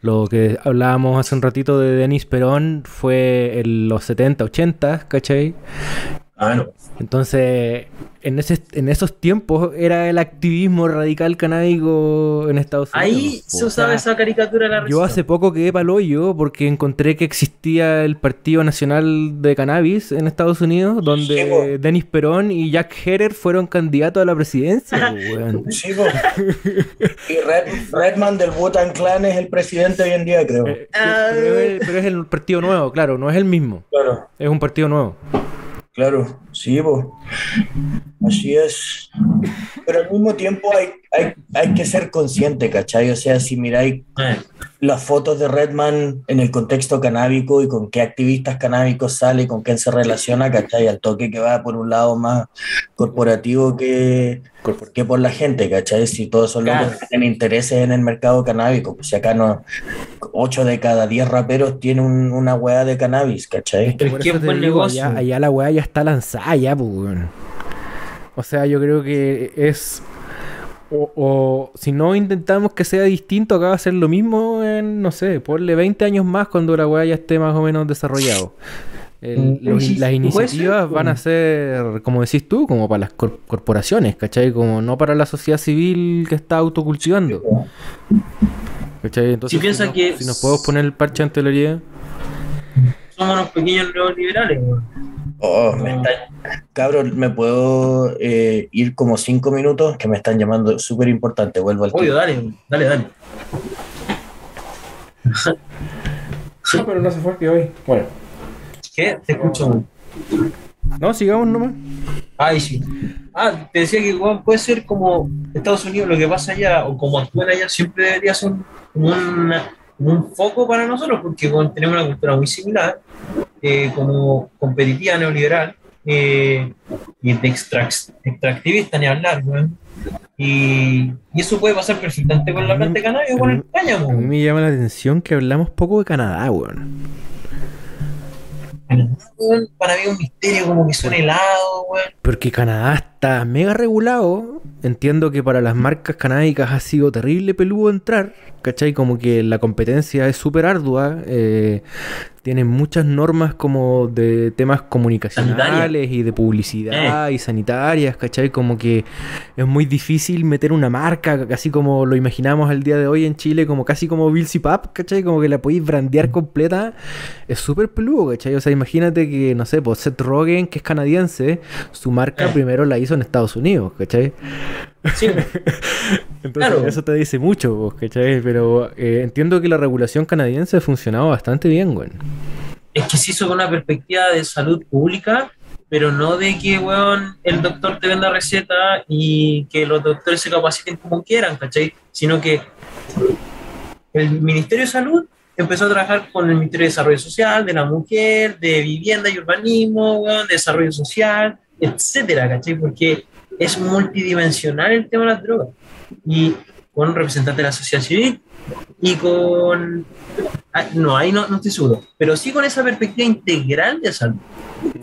lo que hablábamos hace un ratito de Denis Perón fue en los 70, 80, ¿cachai? Ah, no. Entonces, en, ese, en esos tiempos era el activismo radical canábico en Estados Unidos. Ahí se usaba esa caricatura de la Yo hace poco quedé palo yo porque encontré que existía el Partido Nacional de Cannabis en Estados Unidos, donde Denis Perón y Jack Herer fueron candidatos a la presidencia. [LAUGHS] sí, y Red, Redman del Wu-Tang Clan es el presidente hoy en día, creo. Eh, pero, es, pero es el partido nuevo, claro, no es el mismo. Claro. Es un partido nuevo. Claro, sí, bo. así es. Pero al mismo tiempo hay, hay, hay que ser consciente, ¿cachai? O sea, si miráis las fotos de Redman en el contexto canábico y con qué activistas canábicos sale y con quién se relaciona, ¿cachai? Al toque que va por un lado más corporativo que, que por la gente, ¿cachai? Si todos son claro. los que tienen intereses en el mercado canábico, pues si acá no, 8 de cada 10 raperos tienen un, una weá de cannabis, ¿cachai? Pero es que es buen negocio. Allá, allá, la weá ya está lanzada, ya, pues. O sea, yo creo que es. O, o, si no intentamos que sea distinto, acá va a ser lo mismo en, no sé, ponle 20 años más cuando la weá ya esté más o menos desarrollado. El, los, las iniciativas van a ser, como decís tú, como para las cor corporaciones, ¿cachai? Como no para la sociedad civil que está autocultivando. ¿Cachai? Entonces, si, piensa si, que si nos podemos poner el parche ante la herida. Somos unos pequeños neoliberales, Oh, me está... Cabrón, ¿me puedo eh, ir como cinco minutos? Que me están llamando súper importante. Vuelvo al Obvio, dale, dale, dale. [LAUGHS] No, pero no se fue que hoy. Bueno. ¿Qué? Te escucho. No, sigamos nomás. Ay, sí. Ah, te decía que igual puede ser como Estados Unidos, lo que pasa allá, o como actúan allá, siempre debería ser como un foco para nosotros, porque bueno, tenemos una cultura muy similar, eh, como competitiva neoliberal, eh, y de extractivista, ni hablar, ¿no? Y, y, eso puede pasar perfectamente con la planta de y con España, A mí me llama la atención que hablamos poco de Canadá, weón. Para mí es un misterio como que son helados, weón. Porque Canadá está mega regulado. Entiendo que para las marcas canábicas ha sido terrible peludo entrar. ¿Cachai? Como que la competencia es súper ardua. Eh, tienen muchas normas como de temas comunicacionales Sanitaria. y de publicidad eh. y sanitarias, ¿cachai? Como que es muy difícil meter una marca, así como lo imaginamos al día de hoy en Chile, como casi como Bill Pap, ¿cachai? Como que la podéis brandear completa. Es súper peludo, ¿cachai? O sea, imagínate que, no sé, pues Seth Rogen, que es canadiense, su marca eh. primero la hizo en Estados Unidos, ¿cachai? Sí. [LAUGHS] Entonces, claro. eso te dice mucho, ¿cachai? Pero eh, entiendo que la regulación canadiense ha funcionado bastante bien, güey. Es que se hizo con una perspectiva de salud pública, pero no de que, weón, el doctor te venda receta y que los doctores se capaciten como quieran, ¿cachai? Sino que el Ministerio de Salud empezó a trabajar con el Ministerio de Desarrollo Social, de la Mujer, de Vivienda y Urbanismo, weón, de Desarrollo Social, etcétera, ¿cachai? Porque es multidimensional el tema de las drogas. Y con representantes de la sociedad civil y con... No, ahí no, no estoy seguro, pero sí con esa perspectiva integral de salud,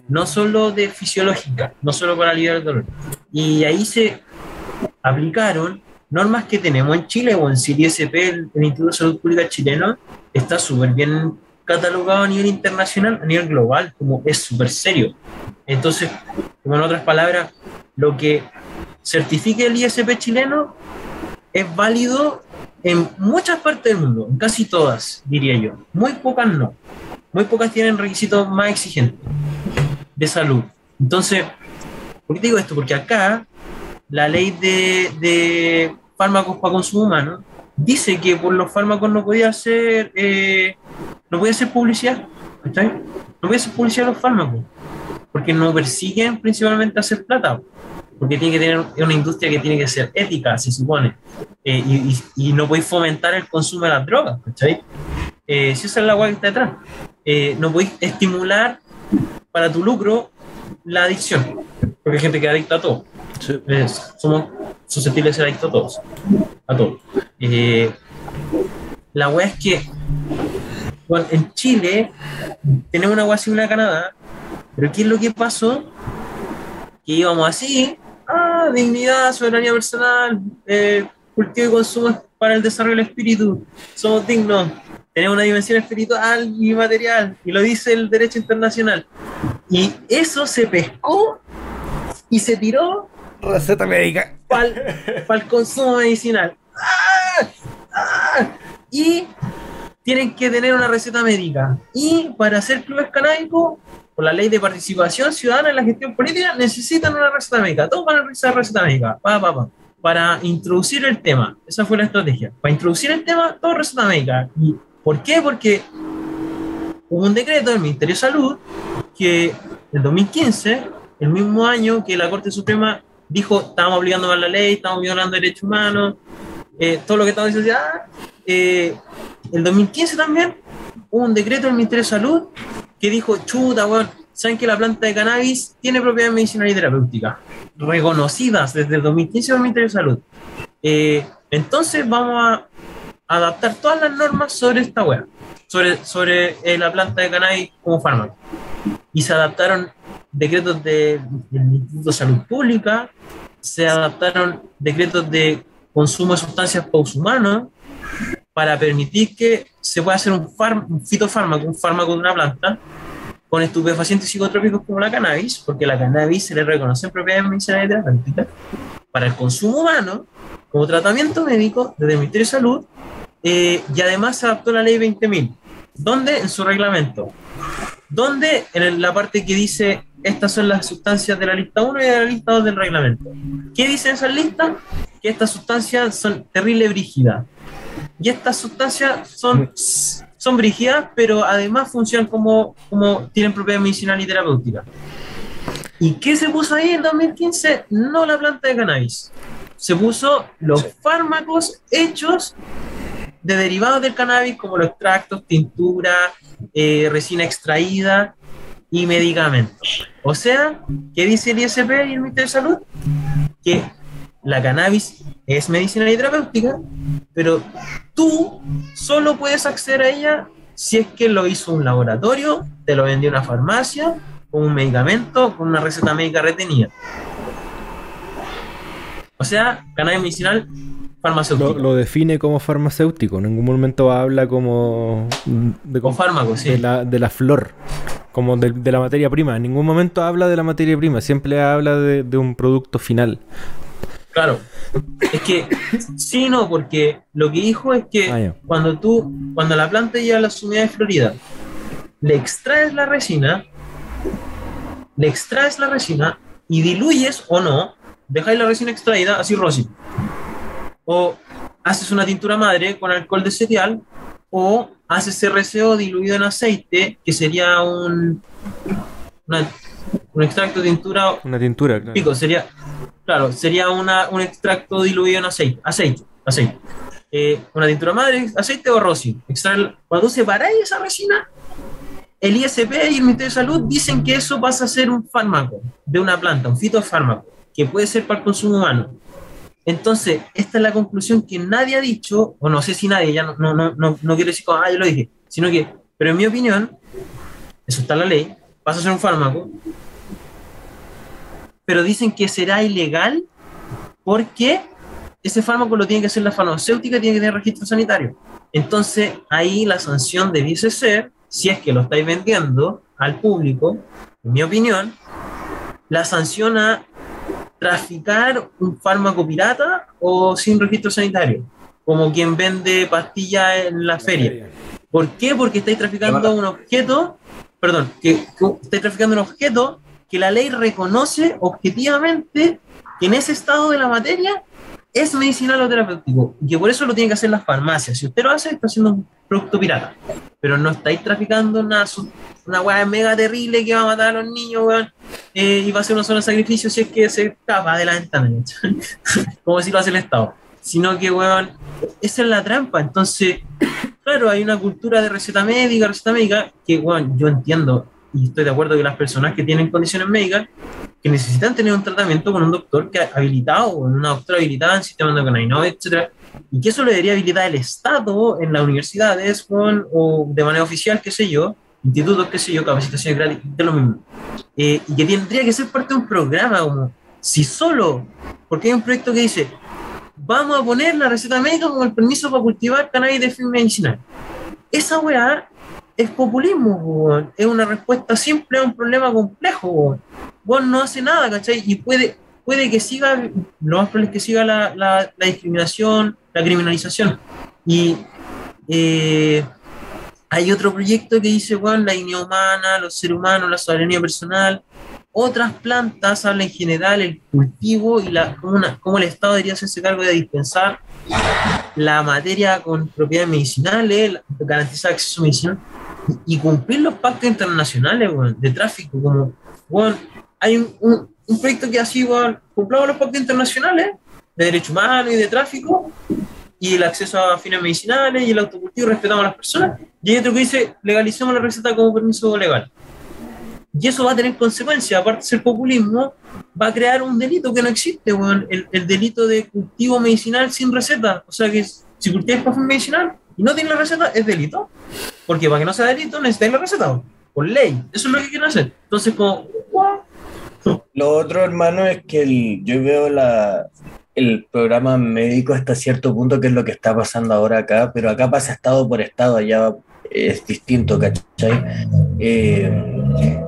no solo de fisiológica, no solo para aliviar el dolor. Y ahí se aplicaron normas que tenemos en Chile o en CIRISP, el Instituto de Salud Pública chileno, está súper bien catalogado a nivel internacional, a nivel global, como es súper serio. Entonces, como en otras palabras, lo que certifique el ISP chileno es válido en muchas partes del mundo, en casi todas, diría yo. Muy pocas no. Muy pocas tienen requisitos más exigentes de salud. Entonces, ¿por qué digo esto? Porque acá la ley de, de fármacos para consumo humano dice que por los fármacos no podía hacer eh, no podía hacer publicidad ¿cachai? no podía hacer publicidad los fármacos porque no persiguen principalmente hacer plata porque tiene que tener una industria que tiene que ser ética se supone eh, y, y, y, no podéis fomentar el consumo de las drogas ¿cachai? Eh, si esa es la agua que está detrás eh, no podéis estimular para tu lucro la adicción porque hay gente que adicta a todo sí. somos susceptibles de ser adictos a todos. A todos. Eh, la weá es que bueno, en Chile tenemos una weá similar a Canadá, pero ¿qué es lo que pasó? Que íbamos así, ah, dignidad, soberanía personal, eh, cultivo y consumo para el desarrollo del espíritu, somos dignos, tenemos una dimensión espiritual y material, y lo dice el derecho internacional. Y eso se pescó y se tiró receta médica. Para el consumo medicinal. ¡Ah! ¡Ah! Y tienen que tener una receta médica. Y para hacer clubes canábicos, por la ley de participación ciudadana en la gestión política, necesitan una receta médica. Todos van a realizar receta médica. Pa, pa, pa. Para introducir el tema. Esa fue la estrategia. Para introducir el tema, todo receta médica. ¿Y por qué? Porque hubo un decreto del Ministerio de Salud que en 2015, el mismo año que la Corte Suprema dijo, estamos obligando a la ley, estamos violando derechos humanos, eh, todo lo que estamos diciendo, ah, eh, el 2015 también hubo un decreto del Ministerio de Salud que dijo, chuta, bueno, saben que la planta de cannabis tiene propiedades medicinales y terapéuticas, reconocidas desde el 2015 del Ministerio de Salud. Eh, entonces vamos a adaptar todas las normas sobre esta web, sobre, sobre eh, la planta de cannabis como fármaco. Y se adaptaron decretos de, del Instituto de Salud Pública, se adaptaron decretos de consumo de sustancias post-humanas para permitir que se pueda hacer un, un, fitofármaco, un fármaco de una planta, con estupefacientes psicotrópicos como la cannabis, porque la cannabis se le reconocen propiedades medicinales terapéuticas, para el consumo humano, como tratamiento médico desde el Ministerio de Salud, eh, y además se adaptó la ley 20.000, donde en su reglamento, donde en la parte que dice estas son las sustancias de la lista 1 y de la lista 2 del reglamento. ¿Qué dice esa lista? Que estas sustancias son terrible brígidas. Y estas sustancias son, son brígidas, pero además funcionan como, como tienen propiedades medicinales y terapéuticas. ¿Y qué se puso ahí en 2015? No la planta de cannabis. Se puso los fármacos hechos de derivados del cannabis, como los extractos, tintura, eh, resina extraída y medicamentos. O sea, ¿qué dice el ISP y el Ministerio de Salud? Que la cannabis es medicina y terapéutica, pero tú solo puedes acceder a ella si es que lo hizo un laboratorio, te lo vendió una farmacia, con un medicamento, con una receta médica retenida. O sea, cannabis medicinal farmacéutico. Lo, lo, define como farmacéutico, en ningún momento habla como de, como fármaco, sí. de, la, de la flor, como de, de, la materia prima. En ningún momento habla de la materia prima, siempre habla de, de un producto final. Claro, es que sí, no, porque lo que dijo es que ah, cuando tú, cuando la planta llega a las unidades floridas, le extraes la resina, le extraes la resina y diluyes o no, dejáis la resina extraída así rosy o haces una tintura madre con alcohol de cereal, o haces RCO diluido en aceite, que sería un, una, un extracto de tintura. Una tintura, claro. Pico, sería, claro, sería una, un extracto diluido en aceite, aceite, aceite. Eh, una tintura madre, aceite o rosin. Cuando separáis esa resina, el ISP y el Ministerio de Salud dicen que eso pasa a ser un fármaco de una planta, un fitofármaco, que puede ser para el consumo humano. Entonces, esta es la conclusión que nadie ha dicho, o no sé si nadie, ya no, no, no, no, no quiero decir ah, yo lo dije, sino que, pero en mi opinión, eso está en la ley, pasa a ser un fármaco, pero dicen que será ilegal porque ese fármaco lo tiene que hacer la farmacéutica, tiene que tener registro sanitario. Entonces, ahí la sanción debiese ser si es que lo estáis vendiendo al público, en mi opinión, la sanción a traficar un fármaco pirata o sin registro sanitario, como quien vende pastillas en la feria. ¿Por qué? Porque estáis traficando un objeto, perdón, que, que estáis traficando un objeto que la ley reconoce objetivamente que en ese estado de la materia es medicinal o terapéutico, y que por eso lo tienen que hacer las farmacias. Si usted lo hace, está haciendo un producto pirata, pero no estáis traficando una, una weá mega terrible que va a matar a los niños, weón, eh, y va a ser una zona de sacrificio si es que se escapa de la ventana, [LAUGHS] como si lo hace el Estado. Sino que, weón, esa es la trampa. Entonces, claro, hay una cultura de receta médica, receta médica, que, weón, yo entiendo y estoy de acuerdo que las personas que tienen condiciones médicas que necesitan tener un tratamiento con un doctor que ha habilitado, o una doctora habilitada en sistema endocrinino, etcétera, y que eso lo debería habilitar el Estado en las universidades con, o de manera oficial, qué sé yo, institutos, qué sé yo, capacitaciones gratis, de lo mismo. Eh, y que tendría que ser parte de un programa, como si solo, porque hay un proyecto que dice, vamos a poner la receta médica como el permiso para cultivar cannabis de fin medicinal. Esa weá es populismo, es una respuesta simple a un problema complejo. No hace nada, ¿cachai? Y puede, puede que siga, lo más probable es que siga la, la- la discriminación, la criminalización. Y eh, hay otro proyecto que dice, bueno, la dignidad humana, los seres humanos, la soberanía personal. Otras plantas habla en general el cultivo y la, cómo, una- el Estado debería hacerse cargo de dispensar la materia con propiedades medicinales, garantizar acceso medicinal y cumplir los pactos internacionales weón, de tráfico. Como, weón, hay un, un- un proyecto que así, weón, cumplamos los pactos internacionales de derechos humanos y de tráfico y el acceso a fines medicinales y el autocultivo, respetamos a las personas. Y hay otro que dice, legalicemos la receta como permiso legal. Y eso va a tener consecuencias, aparte de ser populismo, va a crear un delito que no existe, weón, el, el delito de cultivo medicinal sin receta. O sea que si cultivas para fin medicinal y no tienes la receta, es delito. Porque para que no sea delito necesitáis la receta, por ley. Eso es lo que quieren hacer. Entonces, como? Lo otro, hermano, es que el- yo veo la, el programa médico hasta cierto punto, que es lo que está pasando ahora acá, pero acá pasa estado por estado, allá es distinto, ¿cachai? Eh,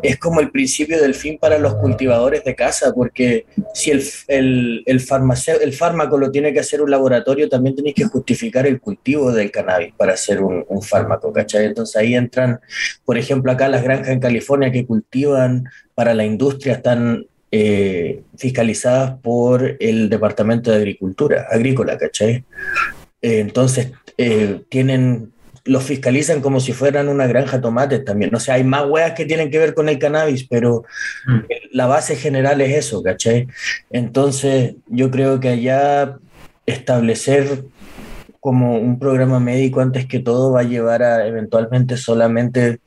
es como el principio del fin para los cultivadores de casa, porque si el, el, el, el fármaco lo tiene que hacer un laboratorio, también tenéis que justificar el cultivo del cannabis para hacer un, un fármaco, ¿cachai? Entonces ahí entran, por ejemplo, acá las granjas en California que cultivan para la industria están eh, fiscalizadas por el Departamento de Agricultura, Agrícola, ¿cachai? Eh, entonces, tienen, los fiscalizan como si fueran una granja de tomates también. O sea, hay más hueas que tienen que ver con el cannabis, pero Mm. la base general es eso, ¿cachai? Entonces, yo creo que allá establecer como un programa médico antes que todo va a llevar a eventualmente solamente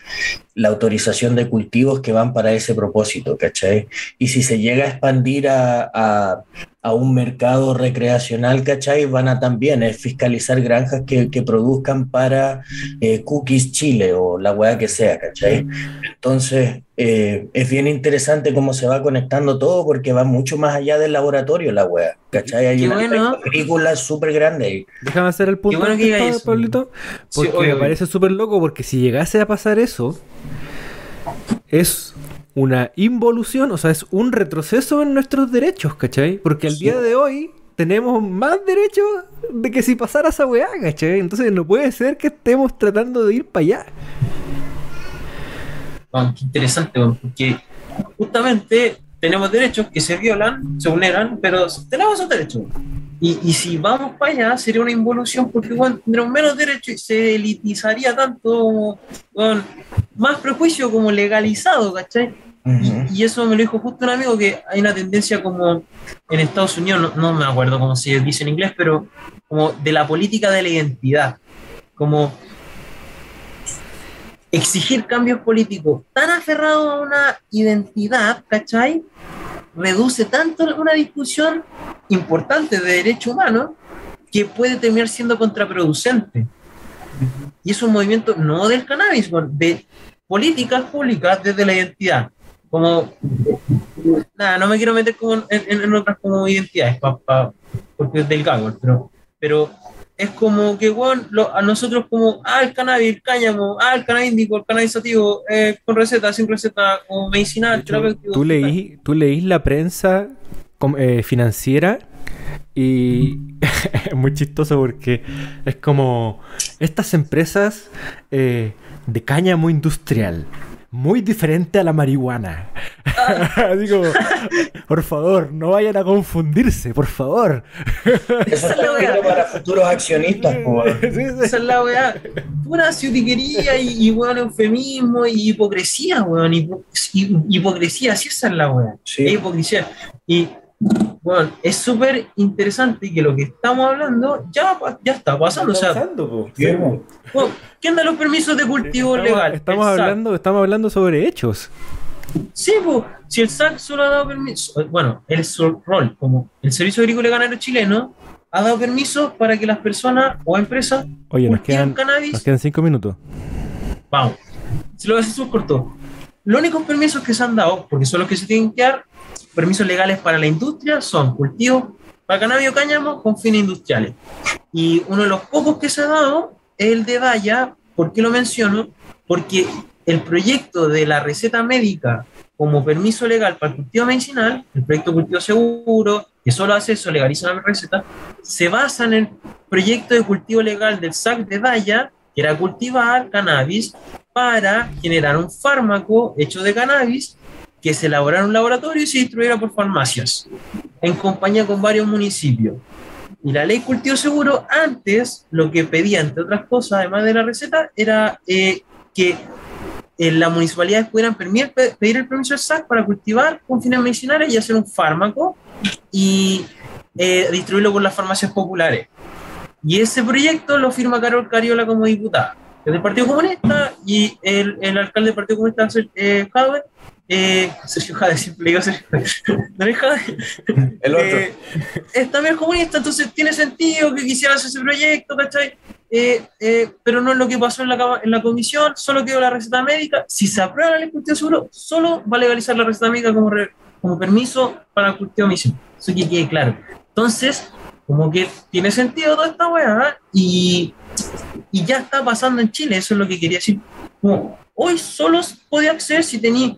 la autorización de cultivos que van para ese propósito, ¿cachai? Y si se llega a expandir a, a, a un mercado recreacional, ¿cachai? Van a también eh, fiscalizar granjas que, que produzcan para eh, Cookies Chile o la weá que sea, ¿cachai? Entonces, eh, es bien interesante cómo se va conectando todo porque va mucho más allá del laboratorio la weá, ¿cachai? Hay Qué una bueno. agrícola súper grande ahí. Déjame hacer el punto, bueno que eso. Pablito, Sí, porque obvio, me parece súper loco, porque si llegase a pasar eso, es una involución, o sea, es un retroceso en nuestros derechos, ¿cachai? Porque al Sí. día de hoy tenemos más derechos de que si pasara esa weá, ¿cachai? Entonces no puede ser que estemos tratando de ir para allá. Qué interesante, porque justamente tenemos derechos que se violan, se vulneran, pero tenemos esos derechos. Y, y si vamos para allá, sería una involución porque weón, tendremos menos derechos y se elitizaría tanto, weón, más prejuicio como legalizado, ¿cachai? Y, y eso me lo dijo justo un amigo que hay una tendencia como en Estados Unidos, no, no me acuerdo cómo se dice en inglés, pero como de la política de la identidad, como exigir cambios políticos tan aferrado a una identidad, ¿cachai? Reduce tanto una discusión importante de derecho humano que puede terminar siendo contraproducente. Y es un movimiento no del cannabis, de políticas públicas desde la identidad. Como, nada, no me quiero meter como en, en- en otras como identidades, pa- pa- porque es del gagol, pero, pero es como que, lo- a nosotros como, ah, el cannabis, el cáñamo, ah, el cannabis índico, el cannabis sativo, eh, con receta, sin receta, De medicinal, hecho, terapéutico. tú, leí, tú leís la prensa eh, financiera y [LAUGHS] es muy chistoso porque es como estas empresas eh, de cáñamo industrial. Muy diferente a la marihuana. [LAUGHS] Digo, por favor, no vayan a confundirse, por favor. Eso Esa es la weá. para futuros accionistas. [LAUGHS] Esa es la weá. Pura ciutiquería y, y weón, eufemismo y hipocresía, weón. hipo- hi- hipocresía, sí, esa es la weá. Sí. Es hipocresía. Y, bueno, es súper interesante que lo que estamos hablando ya, está pasando. Sea, Pasando, po. bueno, ¿quién da los permisos de cultivo Estamos, legal? estamos El SAC. hablando, estamos hablando sobre hechos. Sí, pues, si el SAC solo ha dado permiso, bueno, el rol como el Servicio Agrícola y Ganadero Chileno ha dado permiso para que las personas o empresas Oye, nos cultiven quedan, cannabis. nos quedan cinco minutos. Vamos. Se lo voy a hacer corto. Los únicos permisos que se han dado, porque son los que se tienen que dar, permisos legales para la industria, son cultivos para cannabis o cáñamo con fines industriales. Y uno de los pocos que se ha dado es el de Daya. ¿Por qué lo menciono? Porque el proyecto de la receta médica como permiso legal para el cultivo medicinal, el proyecto Cultivo Seguro, que solo hace eso, legaliza la receta, se basa en el proyecto de cultivo legal del SAC de Daya, que era cultivar cannabis para generar un fármaco hecho de cannabis que se elaborara un laboratorio y se distribuyera por farmacias, en compañía con varios municipios. Y la ley cultivo seguro antes lo que pedía, entre otras cosas, además de la receta, era eh, que las municipalidades pudieran pedir el permiso del SAC para cultivar con fines medicinales y hacer un fármaco y eh, distribuirlo por las farmacias populares. Y ese proyecto lo firma Carol Cariola como diputada, del Partido Comunista, y el, el alcalde del Partido Comunista, eh, Jadwe, eh, Sergio Jade, siempre digo Sergio [LAUGHS] Jade. Jade, El otro. eh, es también comunista, entonces tiene sentido que quisiera hacer ese proyecto, ¿cachai? Eh, eh, pero no es lo que pasó en la, en la comisión, solo quedó la receta médica. Si se aprueba la ley de cultivo seguro, solo va a legalizar la receta médica como, re- como permiso para el cultivo medicinal. Eso que quede claro. Entonces, como que tiene sentido toda esta weá y, y ya está pasando en Chile, eso es lo que quería decir. Como, hoy solo puede acceder si tenéis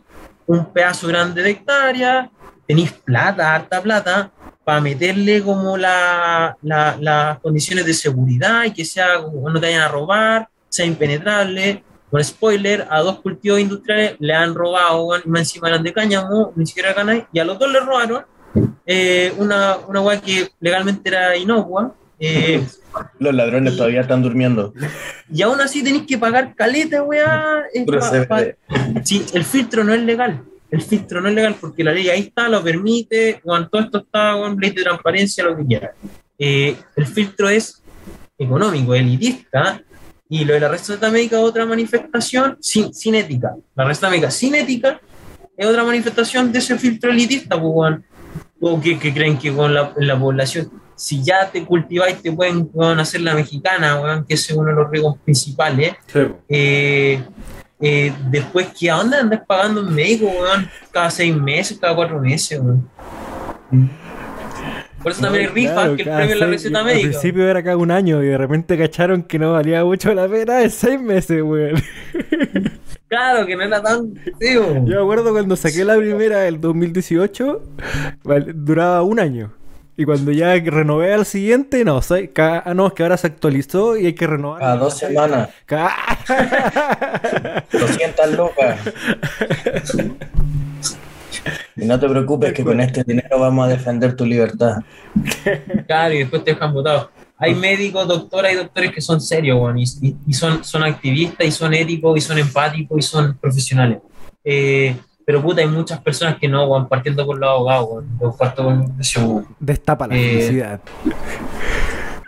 un pedazo grande de hectárea, tenéis plata, harta plata, para meterle como la, la- las condiciones de seguridad y que sea como no te vayan a robar, sea impenetrable. Con spoiler, a dos cultivos industriales le han robado, más encima eran de cáñamo, ni siquiera cannabis, y a los dos le robaron eh, una, una weá que legalmente era inocua. Eh, [LAUGHS] Los ladrones todavía están durmiendo. y aún así tenéis que pagar caleta, weá. eh, pa- pa- Sí, el filtro no es legal. El filtro no es legal porque la ley ahí está, lo permite, todo esto está, con ley de transparencia, lo que quiera. Eh, el filtro es económico, elitista, y lo de la receta médica es otra manifestación sin, sin ética. La receta médica sin ética es otra manifestación de ese filtro elitista, pues, weón. o que, que creen que con la, la población, si ya te cultiváis, te pueden weón, hacer la mexicana, weón, que ese es uno de los riesgos principales. Eh, eh, después, ¿qué onda? Andas pagando un médico, weón, cada seis meses, cada cuatro meses, weón. Por eso también hay rifas, Claro, que el premio es la receta Al médica. principio era cada un año y de repente cacharon que no valía mucho la pena en seis meses, weón. [LAUGHS] Claro, que no era tan. Tío. Yo me acuerdo cuando saqué la primera, el 2018, val- duraba un año. Y cuando ya renové al siguiente, no, soy, ca- ah, no, es que ahora se actualizó y hay que renovar. Cada dos semanas, Ca- [LAUGHS] 200 lucas. Y no te preocupes que con este dinero vamos a defender tu libertad. Claro, y después te dejan votado. Hay médicos, doctoras y doctores que son serios, y- y son, son activistas, y son éticos, y son empáticos, y son profesionales. Eh, pero puta, hay muchas personas que no, weón, partiendo por los abogados, weón. Yo parto con. Destapa la Eh, felicidad.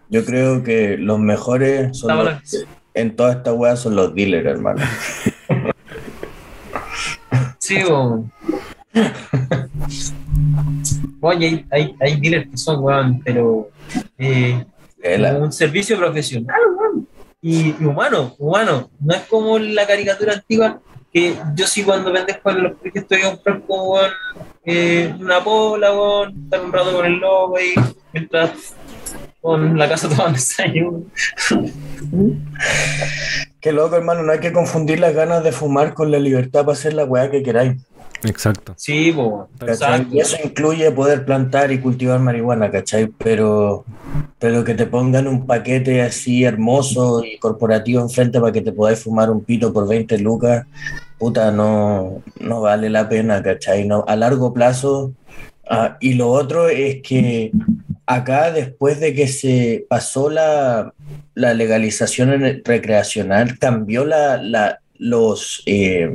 Yo creo que los mejores son los- en toda esta weá son los dealers, hermano. Sí, weón. Oye, hay, hay, hay dealers que son, weón, pero eh, como un servicio profesional, weón. Y, y humano, humano. No es como la caricatura antigua yo sí cuando vendes con los que estoy a comprar como una pola, weón, estar un rato con el logo ahí, mientras con la casa [LAUGHS] tomando desayuno. Qué loco, hermano, no hay que confundir las ganas de fumar con la libertad para hacer la weá que queráis. Exacto. Sí, ¿cachai? exacto. Y eso incluye poder plantar y cultivar marihuana, ¿cachai? Pero, pero que te pongan un paquete así hermoso y corporativo enfrente para que te podáis fumar un pito por 20 lucas, puta, no, no vale la pena, ¿cachai? No, a largo plazo. ah, y lo otro es que acá, después de que se pasó la, la legalización recreacional, cambió la, la, los, eh,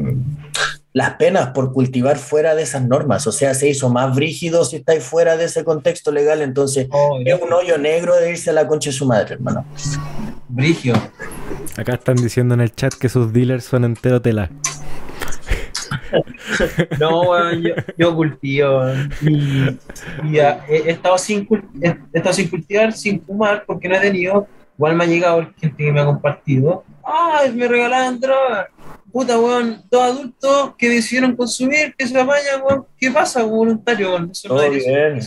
las penas por cultivar fuera de esas normas. O sea, se hizo más brígido si estáis fuera de ese contexto legal. Entonces, Oh, es un hoyo negro de irse a la concha de su madre, hermano. Brigio. Acá están diciendo en el chat que sus dealers son entero tela. [LAUGHS] No, yo, yo cultivo. Y, y, ah, he, he estado sin, he estado sin cultivar, sin fumar, porque no he tenido. Igual me ha llegado gente que me ha compartido. ¡Ay, me regalaban droga! Puta, weón, dos adultos que decidieron consumir, que se apañan, weón. ¿Qué pasa, voluntario, weón? Eso Todo bien.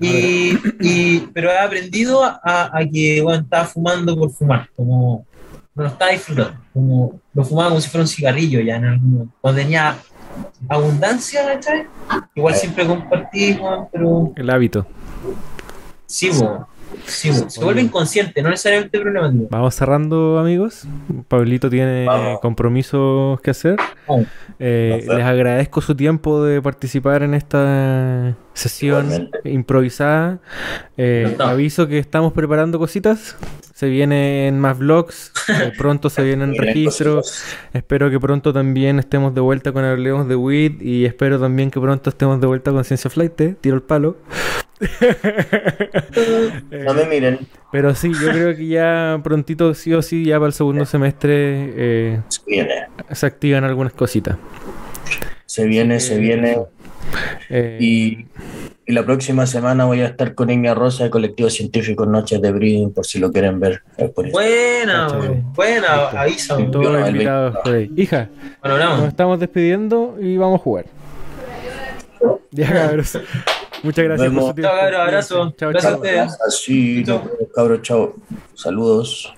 Y, y, pero he aprendido a, a que bueno, estaba fumando por fumar, como no lo estaba disfrutando, como lo fumaba como si fuera un cigarrillo ya en algún momento. Cuando tenía abundancia, ¿cachai? Igual siempre compartí, weón, pero El hábito. sí, weón. Sí, weón. se vuelve inconsciente, no necesariamente problemático. Vamos cerrando, amigos. Pablito tiene Vamos. compromisos que hacer. Eh, les agradezco su tiempo de participar en esta sesión Igualmente. improvisada. Eh, aviso que estamos preparando cositas. Se vienen más vlogs. eh, [LAUGHS] pronto se vienen registros. Espero que pronto también estemos de vuelta con Hablemos de Weed. Y espero también que pronto estemos de vuelta con Ciencia Flight. eh, Tiro el palo. Eh, [LAUGHS] No me miren. pero sí, yo creo que ya prontito, sí o sí, ya para el segundo semestre eh, Se viene. se activan algunas cositas. Se viene, se viene. Eh, Y, y la próxima semana voy a estar con Igna Rosa de Colectivo Científico Noches de Breeding, por si lo quieren ver. buena, buena, avísame. todos invitados 20. por ahí. Hija, Bueno, nos estamos despidiendo y vamos a jugar. Ya, cabros. Muchas gracias por su tiempo. Chao, cabros, abrazo. Chao, Gracias chao. a ustedes. Así, cabros, chao. Saludos.